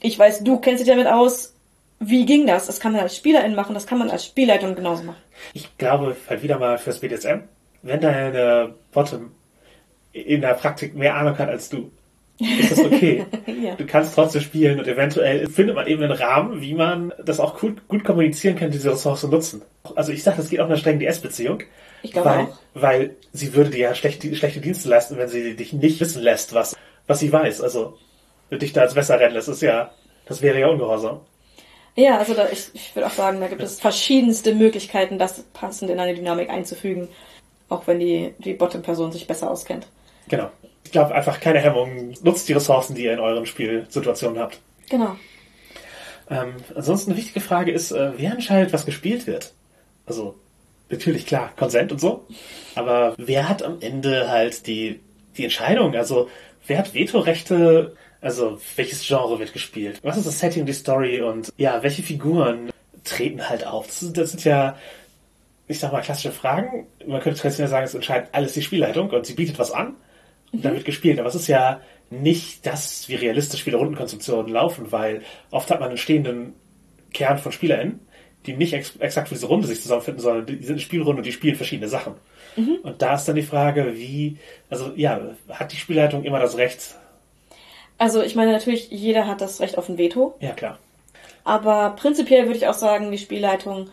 Ich weiß, du kennst dich damit aus. Wie ging das? Das kann man als Spielerin machen, das kann man als Spielleitung genauso machen. Ich glaube, halt wieder mal fürs BDSM, wenn deine Bottom in der Praktik mehr Ahnung hat als du, ist das okay. ja. Du kannst trotzdem spielen und eventuell findet man eben einen Rahmen, wie man das auch gut, gut kommunizieren kann, diese Ressource nutzen. Also ich sage, das geht auch in einer strengen DS-Beziehung. Ich glaube weil, auch. Weil sie würde dir ja schlechte, schlechte Dienste leisten, wenn sie dich nicht wissen lässt, was, was sie weiß. Also, dich da als Messer rennen lässt, ist ja, das wäre ja ungehorsam. Ja, also da, ich, ich würde auch sagen, da gibt es verschiedenste Möglichkeiten, das passend in eine Dynamik einzufügen, auch wenn die, die Bottom-Person sich besser auskennt. Genau. Ich glaube einfach keine Hemmung. Nutzt die Ressourcen, die ihr in euren Spielsituationen habt. Genau. Ähm, ansonsten eine wichtige Frage ist, äh, wer entscheidet, was gespielt wird? Also, natürlich klar, Konsent und so. Aber wer hat am Ende halt die, die Entscheidung? Also, wer hat Vetorechte? Also, welches Genre wird gespielt? Was ist das Setting, die Story? Und ja, welche Figuren treten halt auf? Das, das sind ja, ich sag mal, klassische Fragen. Man könnte traditionell sagen, es entscheidet alles die Spielleitung und sie bietet was an und mhm. dann wird gespielt. Aber es ist ja nicht das, wie realistisch Spielerrundenkonstruktionen laufen, weil oft hat man einen stehenden Kern von SpielerInnen die nicht ex exakt für diese Runde sich zusammenfinden, sondern die sind eine Spielrunde und die spielen verschiedene Sachen. Mhm. Und da ist dann die Frage, wie, also ja, hat die Spielleitung immer das Recht? Also ich meine natürlich, jeder hat das Recht auf ein Veto. Ja, klar. Aber prinzipiell würde ich auch sagen, die Spielleitung,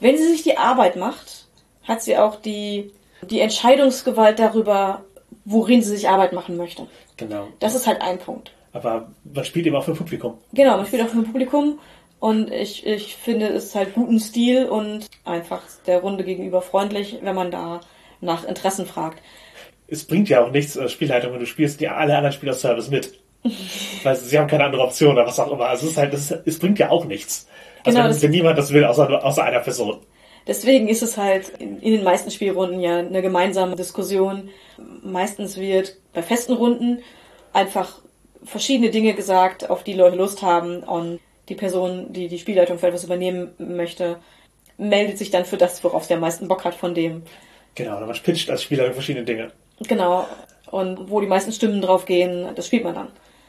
wenn sie sich die Arbeit macht, hat sie auch die, die Entscheidungsgewalt darüber, worin sie sich Arbeit machen möchte. Genau. Das ist halt ein Punkt. Aber man spielt eben auch für Publikum. Genau, man spielt auch für Publikum und ich, ich finde es halt guten Stil und einfach der Runde gegenüber freundlich, wenn man da nach Interessen fragt. Es bringt ja auch nichts, äh, Spielleitung, wenn du spielst die alle anderen Spieler Service mit. Weil sie haben keine andere Option oder was auch immer. Also es ist halt, es, es bringt ja auch nichts. Also genau, wenn, wenn niemand das will, außer, außer einer Person. Deswegen ist es halt in, in, den meisten Spielrunden ja eine gemeinsame Diskussion. Meistens wird bei festen Runden einfach verschiedene Dinge gesagt, auf die Leute Lust haben und die Person, die die Spielleitung für etwas übernehmen möchte, meldet sich dann für das, worauf sie am meisten Bock hat von dem. Genau, man pitcht als Spieler verschiedene Dinge. Genau. Und wo die meisten Stimmen drauf gehen, das spielt man dann.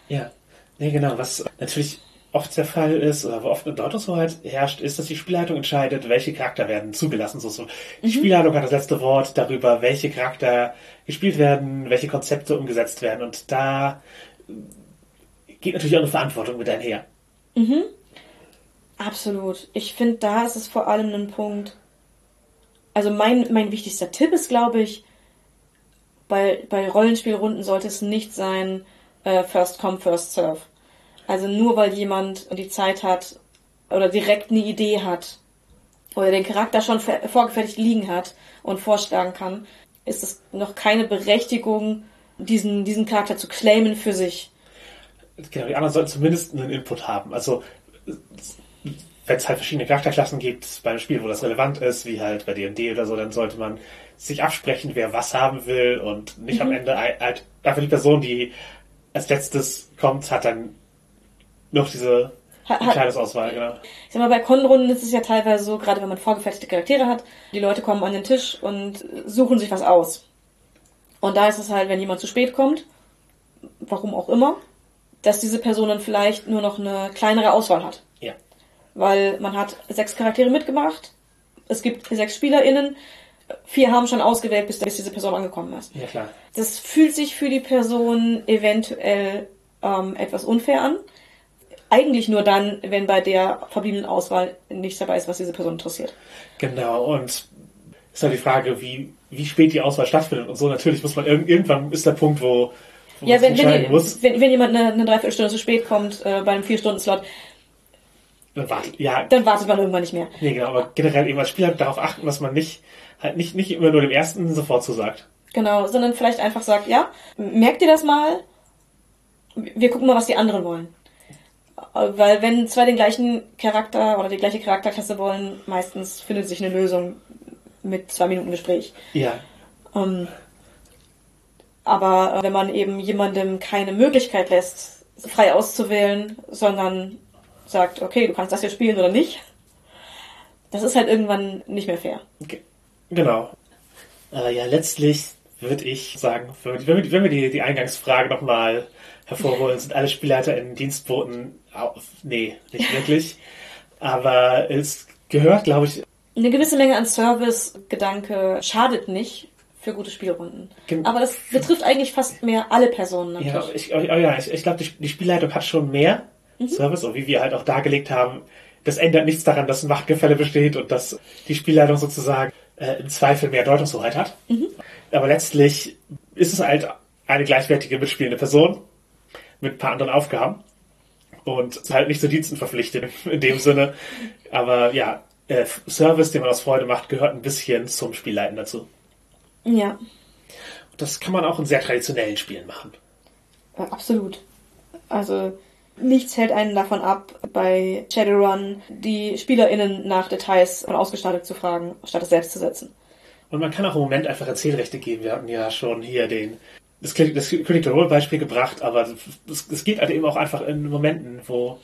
Ja. Nee, genau. Was natürlich oft der Fall ist, oder wo oft eine Deutungshoheit herrscht, ist, dass die Spielleitung entscheidet, welche Charakter werden zugelassen. So, so. Die mhm. Spielleitung hat das letzte Wort darüber, welche Charakter gespielt werden, welche Konzepte umgesetzt werden. Und da geht natürlich auch eine Verantwortung mit einher. Mhm. Absolut. Ich finde, da ist es vor allem ein Punkt. Also mein, mein wichtigster Tipp ist, glaube ich, bei, bei Rollenspielrunden sollte es nicht sein, äh, First Come, First Serve. Also nur weil jemand die Zeit hat oder direkt eine Idee hat oder den Charakter schon vorgefertigt liegen hat und vorschlagen kann, ist es noch keine Berechtigung, diesen, diesen Charakter zu claimen für sich. Genau, die anderen sollten zumindest einen Input haben. Also wenn es halt verschiedene Charakterklassen gibt beim Spiel, wo das relevant ist, wie halt bei D&D oder so, dann sollte man sich absprechen, wer was haben will und nicht mhm. am Ende halt einfach die Person, die als letztes kommt, hat dann noch diese hat, ein kleines Auswahl, genau. Ich sag mal, bei Konrunden ist es ja teilweise so, gerade wenn man vorgefertigte Charaktere hat, die Leute kommen an den Tisch und suchen sich was aus. Und da ist es halt, wenn jemand zu spät kommt, warum auch immer, dass diese Person dann vielleicht nur noch eine kleinere Auswahl hat. Ja. Weil man hat sechs Charaktere mitgemacht, es gibt sechs SpielerInnen, vier haben schon ausgewählt, bis, bis diese Person angekommen ist. Ja, klar. Das fühlt sich für die Person eventuell ähm, etwas unfair an eigentlich nur dann, wenn bei der verbliebenen Auswahl nichts dabei ist, was diese Person interessiert. Genau, und ist halt die Frage, wie, wie spät die Auswahl stattfindet und so. Natürlich muss man irgendwann ist der Punkt, wo, wo ja, wenn, wenn, muss. Wenn, wenn jemand eine, eine Dreiviertelstunde zu spät kommt äh, bei einem Vier-Stunden-Slot, dann wartet, ja. Dann wartet man irgendwann nicht mehr. Nee, genau, aber generell eben als Spieler darauf achten, dass man nicht, halt nicht, nicht immer nur dem ersten sofort zusagt. Genau, sondern vielleicht einfach sagt, ja, merkt ihr das mal? Wir gucken mal, was die anderen wollen. Weil wenn zwei den gleichen Charakter oder die gleiche Charakterklasse wollen, meistens findet sich eine Lösung mit zwei Minuten Gespräch. Ja. Ähm, aber wenn man eben jemandem keine Möglichkeit lässt, frei auszuwählen, sondern sagt, okay, du kannst das hier spielen oder nicht, das ist halt irgendwann nicht mehr fair. Genau. Aber ja, letztlich würde ich sagen, wenn wir, die, die Eingangsfrage nochmal hervorholen, sind alle Spielleiter in Dienstboten nee, nicht wirklich. Aber es gehört, glaube ich. Eine gewisse Menge an Service-Gedanke schadet nicht für gute Spielrunden. Aber das betrifft eigentlich fast mehr alle Personen. Ja, ich, oh, ja, ich, ich glaube, die, die, Spielleitung hat schon mehr mhm. Service, und wie wir halt auch dargelegt haben. Das ändert nichts daran, dass ein Machtgefälle besteht und dass die Spielleitung sozusagen äh, im Zweifel mehr Deutungshoheit hat. Mhm. Aber letztlich ist es halt eine gleichwertige mitspielende Person mit ein paar anderen Aufgaben und halt nicht zu Diensten verpflichtet in dem Sinne. Aber ja, äh, Service, den man aus Freude macht, gehört ein bisschen zum Spielleiten dazu. Ja. Das kann man auch in sehr traditionellen Spielen machen. Ja, absolut. Also nichts hält einen davon ab, bei Shadowrun die SpielerInnen nach Details von ausgestattet zu fragen, statt es selbst zu setzen. Und man kann auch im Moment einfach Erzählrechte geben. Wir hatten ja schon hier den das, das Critical Role Beispiel gebracht, aber es, es geht halt eben auch einfach in Momenten, wo,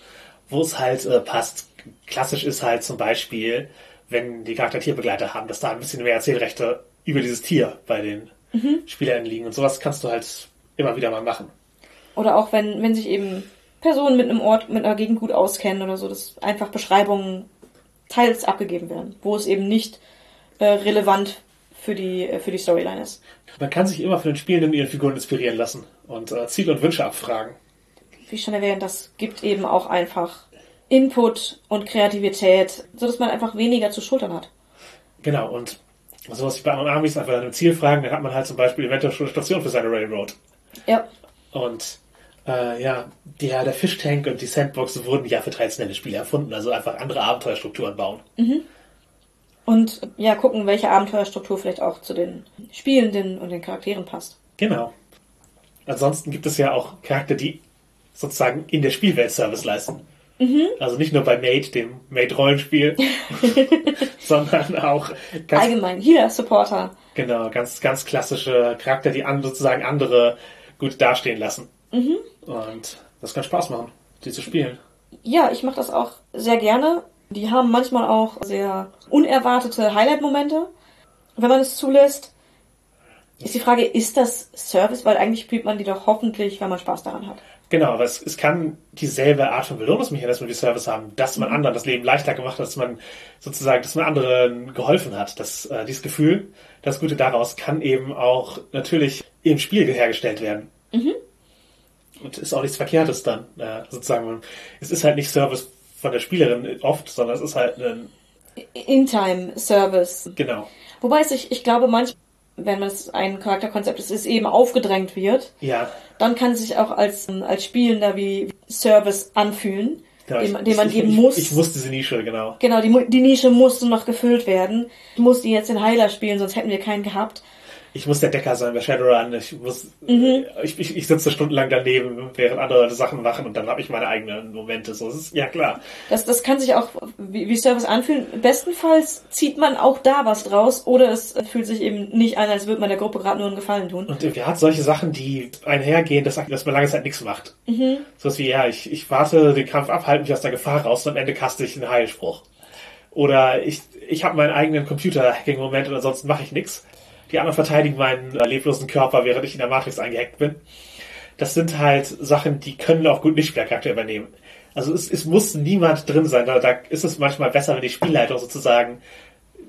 wo es halt äh, passt. Klassisch ist halt zum Beispiel, wenn die Charakter Tierbegleiter haben, dass da ein bisschen mehr Erzählrechte über dieses Tier bei den mhm. SpielerInnen liegen. Und sowas kannst du halt immer wieder mal machen. Oder auch wenn, wenn sich eben Personen mit einem Ort, mit einer Gegend gut auskennen oder so, dass einfach Beschreibungen teils abgegeben werden, wo es eben nicht äh, relevant für die, äh, für die Storyline ist. Man kann sich immer von den Spielenden ihren Figuren inspirieren lassen und äh, Ziele und Wünsche abfragen. Wie schon erwähnt, das gibt eben auch einfach Input und Kreativität, sodass man einfach weniger zu schultern hat. Genau, und sowas wie bei anderen Armies einfach einem Ziel fragen, dann hat man halt zum Beispiel eventuell schon eine Station für seine Railroad. Ja. Und äh, ja, der, der Fishtank und die Sandbox wurden ja für traditionelle Spiele erfunden, also einfach andere Abenteuerstrukturen bauen. Mhm. Und ja, gucken, welche Abenteuerstruktur vielleicht auch zu den Spielenden und den Charakteren passt. Genau. Ansonsten gibt es ja auch Charakter, die sozusagen in der Spielwelt Service leisten. Mhm. Also nicht nur bei Mate, dem Mate-Rollenspiel, sondern auch ganz, allgemein Healer-Supporter. Genau, ganz ganz klassische Charakter, die an, sozusagen andere gut dastehen lassen. Mhm. Und das kann Spaß machen, die zu spielen. Ja, ich mache das auch sehr gerne. Die haben manchmal auch sehr unerwartete Highlight-Momente, wenn man es zulässt. Ist die Frage, ist das Service? Weil eigentlich spielt man die doch hoffentlich, wenn man Spaß daran hat. Genau, aber es, es kann dieselbe Art von Belohnungsmechanismus wie Service haben, dass man anderen das Leben leichter gemacht hat, dass man sozusagen, dass man anderen geholfen hat. Das, äh, dieses Gefühl, das Gute daraus kann eben auch natürlich im Spiel hergestellt werden. Mhm. Und ist auch nichts Verkehrtes dann, äh, sozusagen. Es ist halt nicht Service von der Spielerin oft, sondern es ist halt ein In-Time-Service. Genau. Wobei es ich, ich glaube, manchmal, wenn es ein Charakterkonzept ist, es eben aufgedrängt wird, Ja. dann kann es sich auch als, als Spielender wie Service anfühlen, genau den, ich, den man ich, geben ich, muss. Ich muss diese Nische, genau. Genau, die, die Nische musste noch gefüllt werden. Ich musste jetzt den Heiler spielen, sonst hätten wir keinen gehabt. Ich muss der Decker sein bei Shadowrun. Ich muss, Mhm. ich, ich, ich sitze stundenlang daneben, während andere Sachen machen und dann habe ich meine eigenen Momente. So, das ist, ja klar. Das, das kann sich auch wie, wie Service anfühlen. Bestenfalls zieht man auch da was draus oder es fühlt sich eben nicht an, als würde man der Gruppe gerade nur einen Gefallen tun. Und wir hat solche Sachen, die einhergehen, dass, dass man lange Zeit nichts macht. Mhm. So was wie, ja, ich, ich warte den Kampf ab, halte mich aus der Gefahr raus und am Ende kaste ich einen Heilspruch. Oder ich, ich habe meinen eigenen Computer-Hacking-Moment und ansonsten mache ich nichts. Die anderen verteidigen meinen äh, leblosen Körper, während ich in der Matrix eingehackt bin. Das sind halt Sachen, die können auch gut Nicht-Spielercharakter übernehmen. Also es, es muss niemand drin sein. Da, da ist es manchmal besser, wenn die Spielleitung sozusagen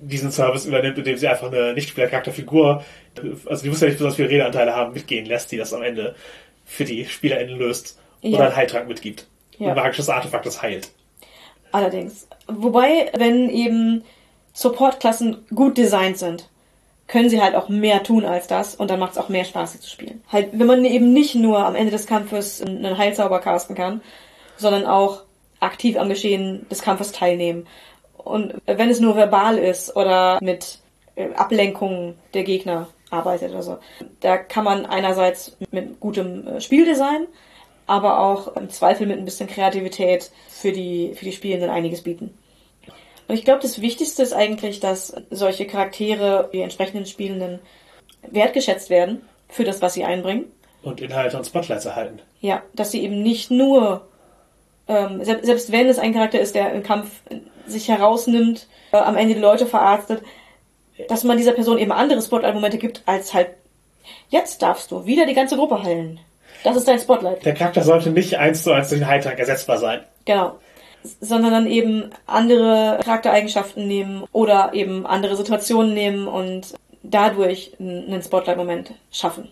diesen Service übernimmt, indem sie einfach eine Nicht-Spielercharakterfigur, also die muss ja nicht besonders viele Redeanteile haben, mitgehen lässt, die das am Ende für die SpielerInnen löst. Ja. Oder einen Heiltrank mitgibt. Ja. Ein magisches Artefakt, das heilt. Allerdings. Wobei, wenn eben Support-Klassen gut designt sind, können sie halt auch mehr tun als das und dann macht es auch mehr Spaß, sie zu spielen. Halt, wenn man eben nicht nur am Ende des Kampfes einen Heilzauber casten kann, sondern auch aktiv am Geschehen des Kampfes teilnehmen. Und wenn es nur verbal ist oder mit äh, Ablenkung der Gegner arbeitet oder so, da kann man einerseits mit gutem äh, Spieldesign, aber auch im Zweifel mit ein bisschen Kreativität für die, für die Spielenden einiges bieten. Und ich glaube, das Wichtigste ist eigentlich, dass solche Charaktere, die entsprechenden Spielenden, wertgeschätzt werden für das, was sie einbringen. Und Inhalte und Spotlights erhalten. Ja, dass sie eben nicht nur, ähm, selbst, selbst wenn es ein Charakter ist, der im Kampf sich herausnimmt, äh, am Ende die Leute verarztet, dass man dieser Person eben andere Spotlight-Momente gibt, als halt, jetzt darfst du wieder die ganze Gruppe heilen. Das ist dein Spotlight. Der Charakter sollte nicht eins zu eins durch den Heiltrank ersetzbar sein. Genau. Sondern dann eben andere Charaktereigenschaften nehmen oder eben andere Situationen nehmen und dadurch einen Spotlight-Moment schaffen.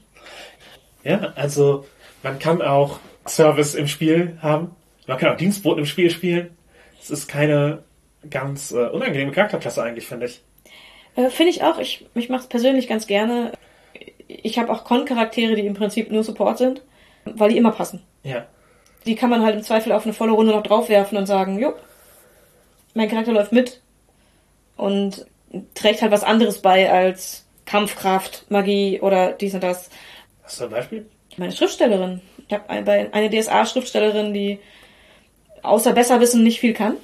Ja, also man kann auch Service im Spiel haben. Man kann auch Dienstboten im Spiel spielen. Es ist keine ganz äh, unangenehme Charakterklasse eigentlich, finde ich. Äh, Finde ich auch. Ich, ich mache es persönlich ganz gerne. Ich habe auch Con-Charaktere, die im Prinzip nur Support sind, weil die immer passen. Ja. Die kann man halt im Zweifel auf eine volle Runde noch draufwerfen und sagen, jo, mein Charakter läuft mit und trägt halt was anderes bei als Kampfkraft, Magie oder dies und das. Hast du ein Beispiel? Meine Schriftstellerin. Ich habe eine, DSA-Schriftstellerin, die außer Besserwissen nicht viel kann.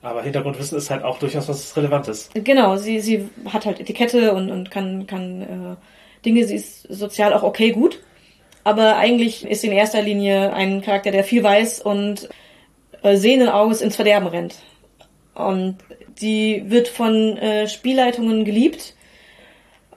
Aber Hintergrundwissen ist halt auch durchaus was Relevantes. Genau, sie, sie hat halt Etikette und, und kann, kann äh, Dinge, sie ist sozial auch okay gut. Aber eigentlich ist sie in erster Linie ein Charakter, der viel weiß und äh, sehenden Auges ins Verderben rennt. Und die wird von äh, Spielleitungen geliebt,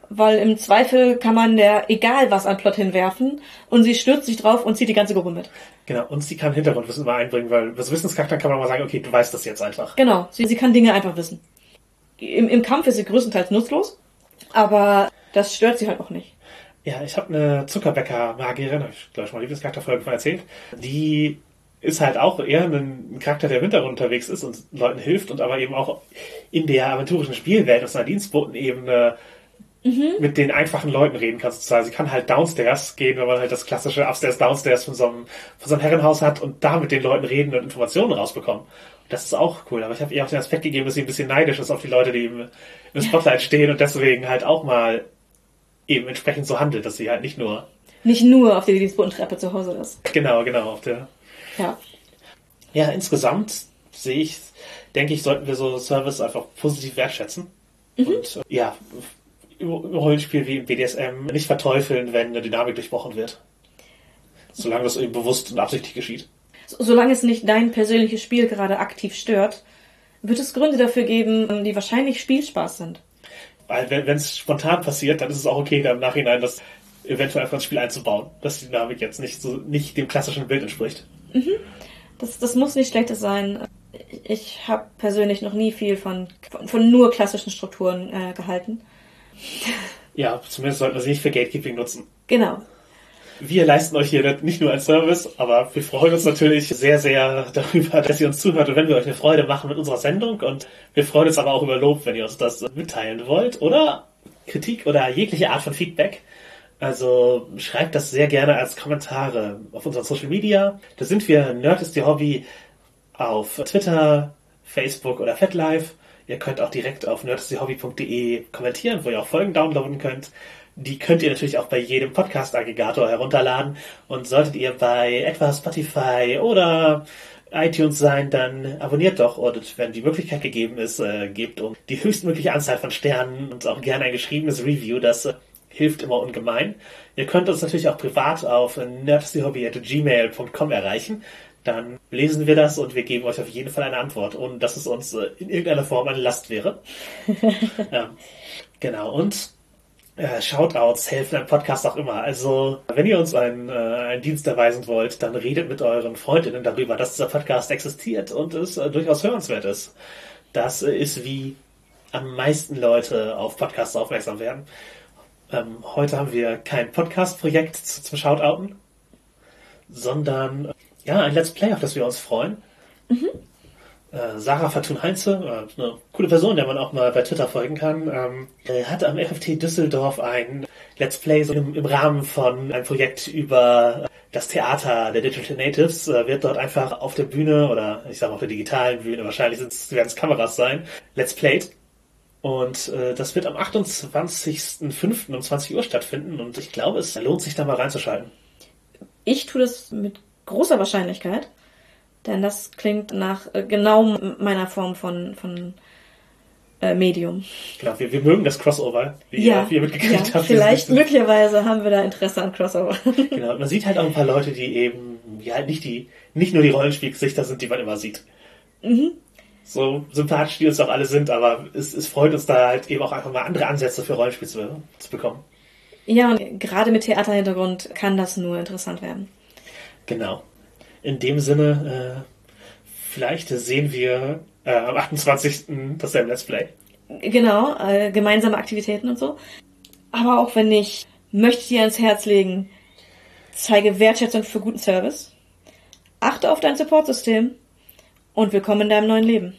weil im Zweifel kann man der egal was an Plot hinwerfen und sie stürzt sich drauf und zieht die ganze Gruppe mit. Genau. Und sie kann Hintergrundwissen mal einbringen, weil das Wissenscharakter kann man mal sagen, okay, du weißt das jetzt einfach. Genau, sie, sie kann Dinge einfach wissen. Im, Im Kampf ist sie größtenteils nutzlos, aber das stört sie halt auch nicht. Ja, ich habe eine Zuckerbäcker-Magierin, habe ich glaube ich mal Lieblingscharakterfolge von erzählt, die ist halt auch eher ein Charakter, der im Hintergrund unterwegs ist und Leuten hilft und aber eben auch in der aventurischen Spielwelt auf einer Dienstbotenebene mit den einfachen Leuten reden kann sozusagen. Sie kann halt downstairs gehen, wenn man halt das klassische upstairs, downstairs von so einem, von so einem Herrenhaus hat und da mit den Leuten reden und Informationen rausbekommen. Das ist auch cool, aber ich habe ihr auch den Aspekt gegeben, dass sie ein bisschen neidisch ist auf die Leute, die im, im Spotlight stehen und deswegen halt auch mal eben entsprechend so handelt, dass sie halt nicht nur Nicht nur auf der Dienstbodentreppe zu Hause ist. genau, genau auf der Ja. Ja, insgesamt sehe ich, denke ich, sollten wir so Service einfach positiv wertschätzen. Und äh, ja, im Rollenspiel wie im BDSM nicht verteufeln, wenn eine Dynamik durchbrochen wird. Solange das eben bewusst und absichtlich geschieht. solange es nicht dein persönliches Spiel gerade aktiv stört, wird es Gründe dafür geben, die wahrscheinlich Spielspaß sind. Weil wenn es spontan passiert, dann ist es auch okay, im Nachhinein das eventuell einfach ins Spiel einzubauen, dass die Dynamik jetzt nicht so nicht dem klassischen Bild entspricht. Mhm. Das, das muss nicht schlechtes sein. Ich habe persönlich noch nie viel von, von, von nur klassischen Strukturen äh, gehalten. Ja, zumindest sollten wir sie nicht für Gatekeeping nutzen. Genau. Wir leisten euch hier nicht nur ein Service, aber wir freuen uns natürlich sehr, sehr darüber, dass ihr uns zuhört und wenn wir euch eine Freude machen mit unserer Sendung. Und wir freuen uns aber auch über Lob, wenn ihr uns das mitteilen wollt oder Kritik oder jegliche Art von Feedback. Also schreibt das sehr gerne als Kommentare auf unseren Social Media. Da sind wir Nerd ist ihr Hobby auf Twitter, Facebook oder FetLife. Ihr könnt auch direkt auf nerdistihobby.de kommentieren, wo ihr auch Folgen downloaden könnt. Die könnt ihr natürlich auch bei jedem Podcast-Aggregator herunterladen. Und solltet ihr bei etwa Spotify oder iTunes sein, dann abonniert doch und wenn die Möglichkeit gegeben ist, äh, gebt um die höchstmögliche Anzahl von Sternen und auch gerne ein geschriebenes Review. Das äh, hilft immer ungemein. Ihr könnt uns natürlich auch privat auf nerdyhobby.gmail.com erreichen. Dann lesen wir das und wir geben euch auf jeden Fall eine Antwort, ohne dass es uns äh, in irgendeiner Form eine Last wäre. ähm, genau, und äh, Shoutouts helfen einem Podcast auch immer. Also, wenn ihr uns einen, äh, einen Dienst erweisen wollt, dann redet mit euren Freundinnen darüber, dass dieser Podcast existiert und es äh, durchaus hörenswert ist. Das äh, ist wie am meisten Leute auf Podcasts aufmerksam werden. Ähm, heute haben wir kein Podcast-Projekt zum Shoutouten, sondern ja, ein Let's Play, auf das wir uns freuen. Mhm. Äh, Sarah Fatun Heinze, äh, eine coole Person, der man auch mal bei Twitter folgen kann, ähm, hat am FFT Düsseldorf ein Let's Play im, Rahmen von einem Projekt über das Theater der Digital Natives, äh, wird dort einfach auf der Bühne oder ich sage auf der digitalen Bühne, wahrscheinlich werden es Kameras sein, Let's Played. Und äh, das wird am 28.05. um 20 Uhr stattfinden und ich glaube, es lohnt sich da mal reinzuschalten. Ich tue das mit großer Wahrscheinlichkeit. Denn das klingt nach äh, genau meiner Form von, von äh, Medium. Genau, wir, wir mögen das Crossover, wie, ja, ihr mitgekriegt ja, habt. Vielleicht, möglicherweise haben wir da Interesse an Crossover. genau, man sieht halt auch ein paar Leute, die eben, ja, nicht die, nicht nur die Rollenspielgesichter sind, die man immer sieht. Mhm. So sympathisch die uns auch alle sind, aber es, es freut uns da halt eben auch einfach mal andere Ansätze für Rollenspiel zu, zu bekommen. Ja, und gerade mit Theaterhintergrund kann das nur interessant werden. Genau in dem Sinne, äh, vielleicht sehen wir äh, am 28. dasselbe Let's Play. Genau, äh, gemeinsame Aktivitäten und so. Aber auch wenn nicht, möchte ich dir ans Herz legen, zeige Wertschätzung für guten Service, achte auf dein Supportsystem und willkommen in deinem neuen Leben.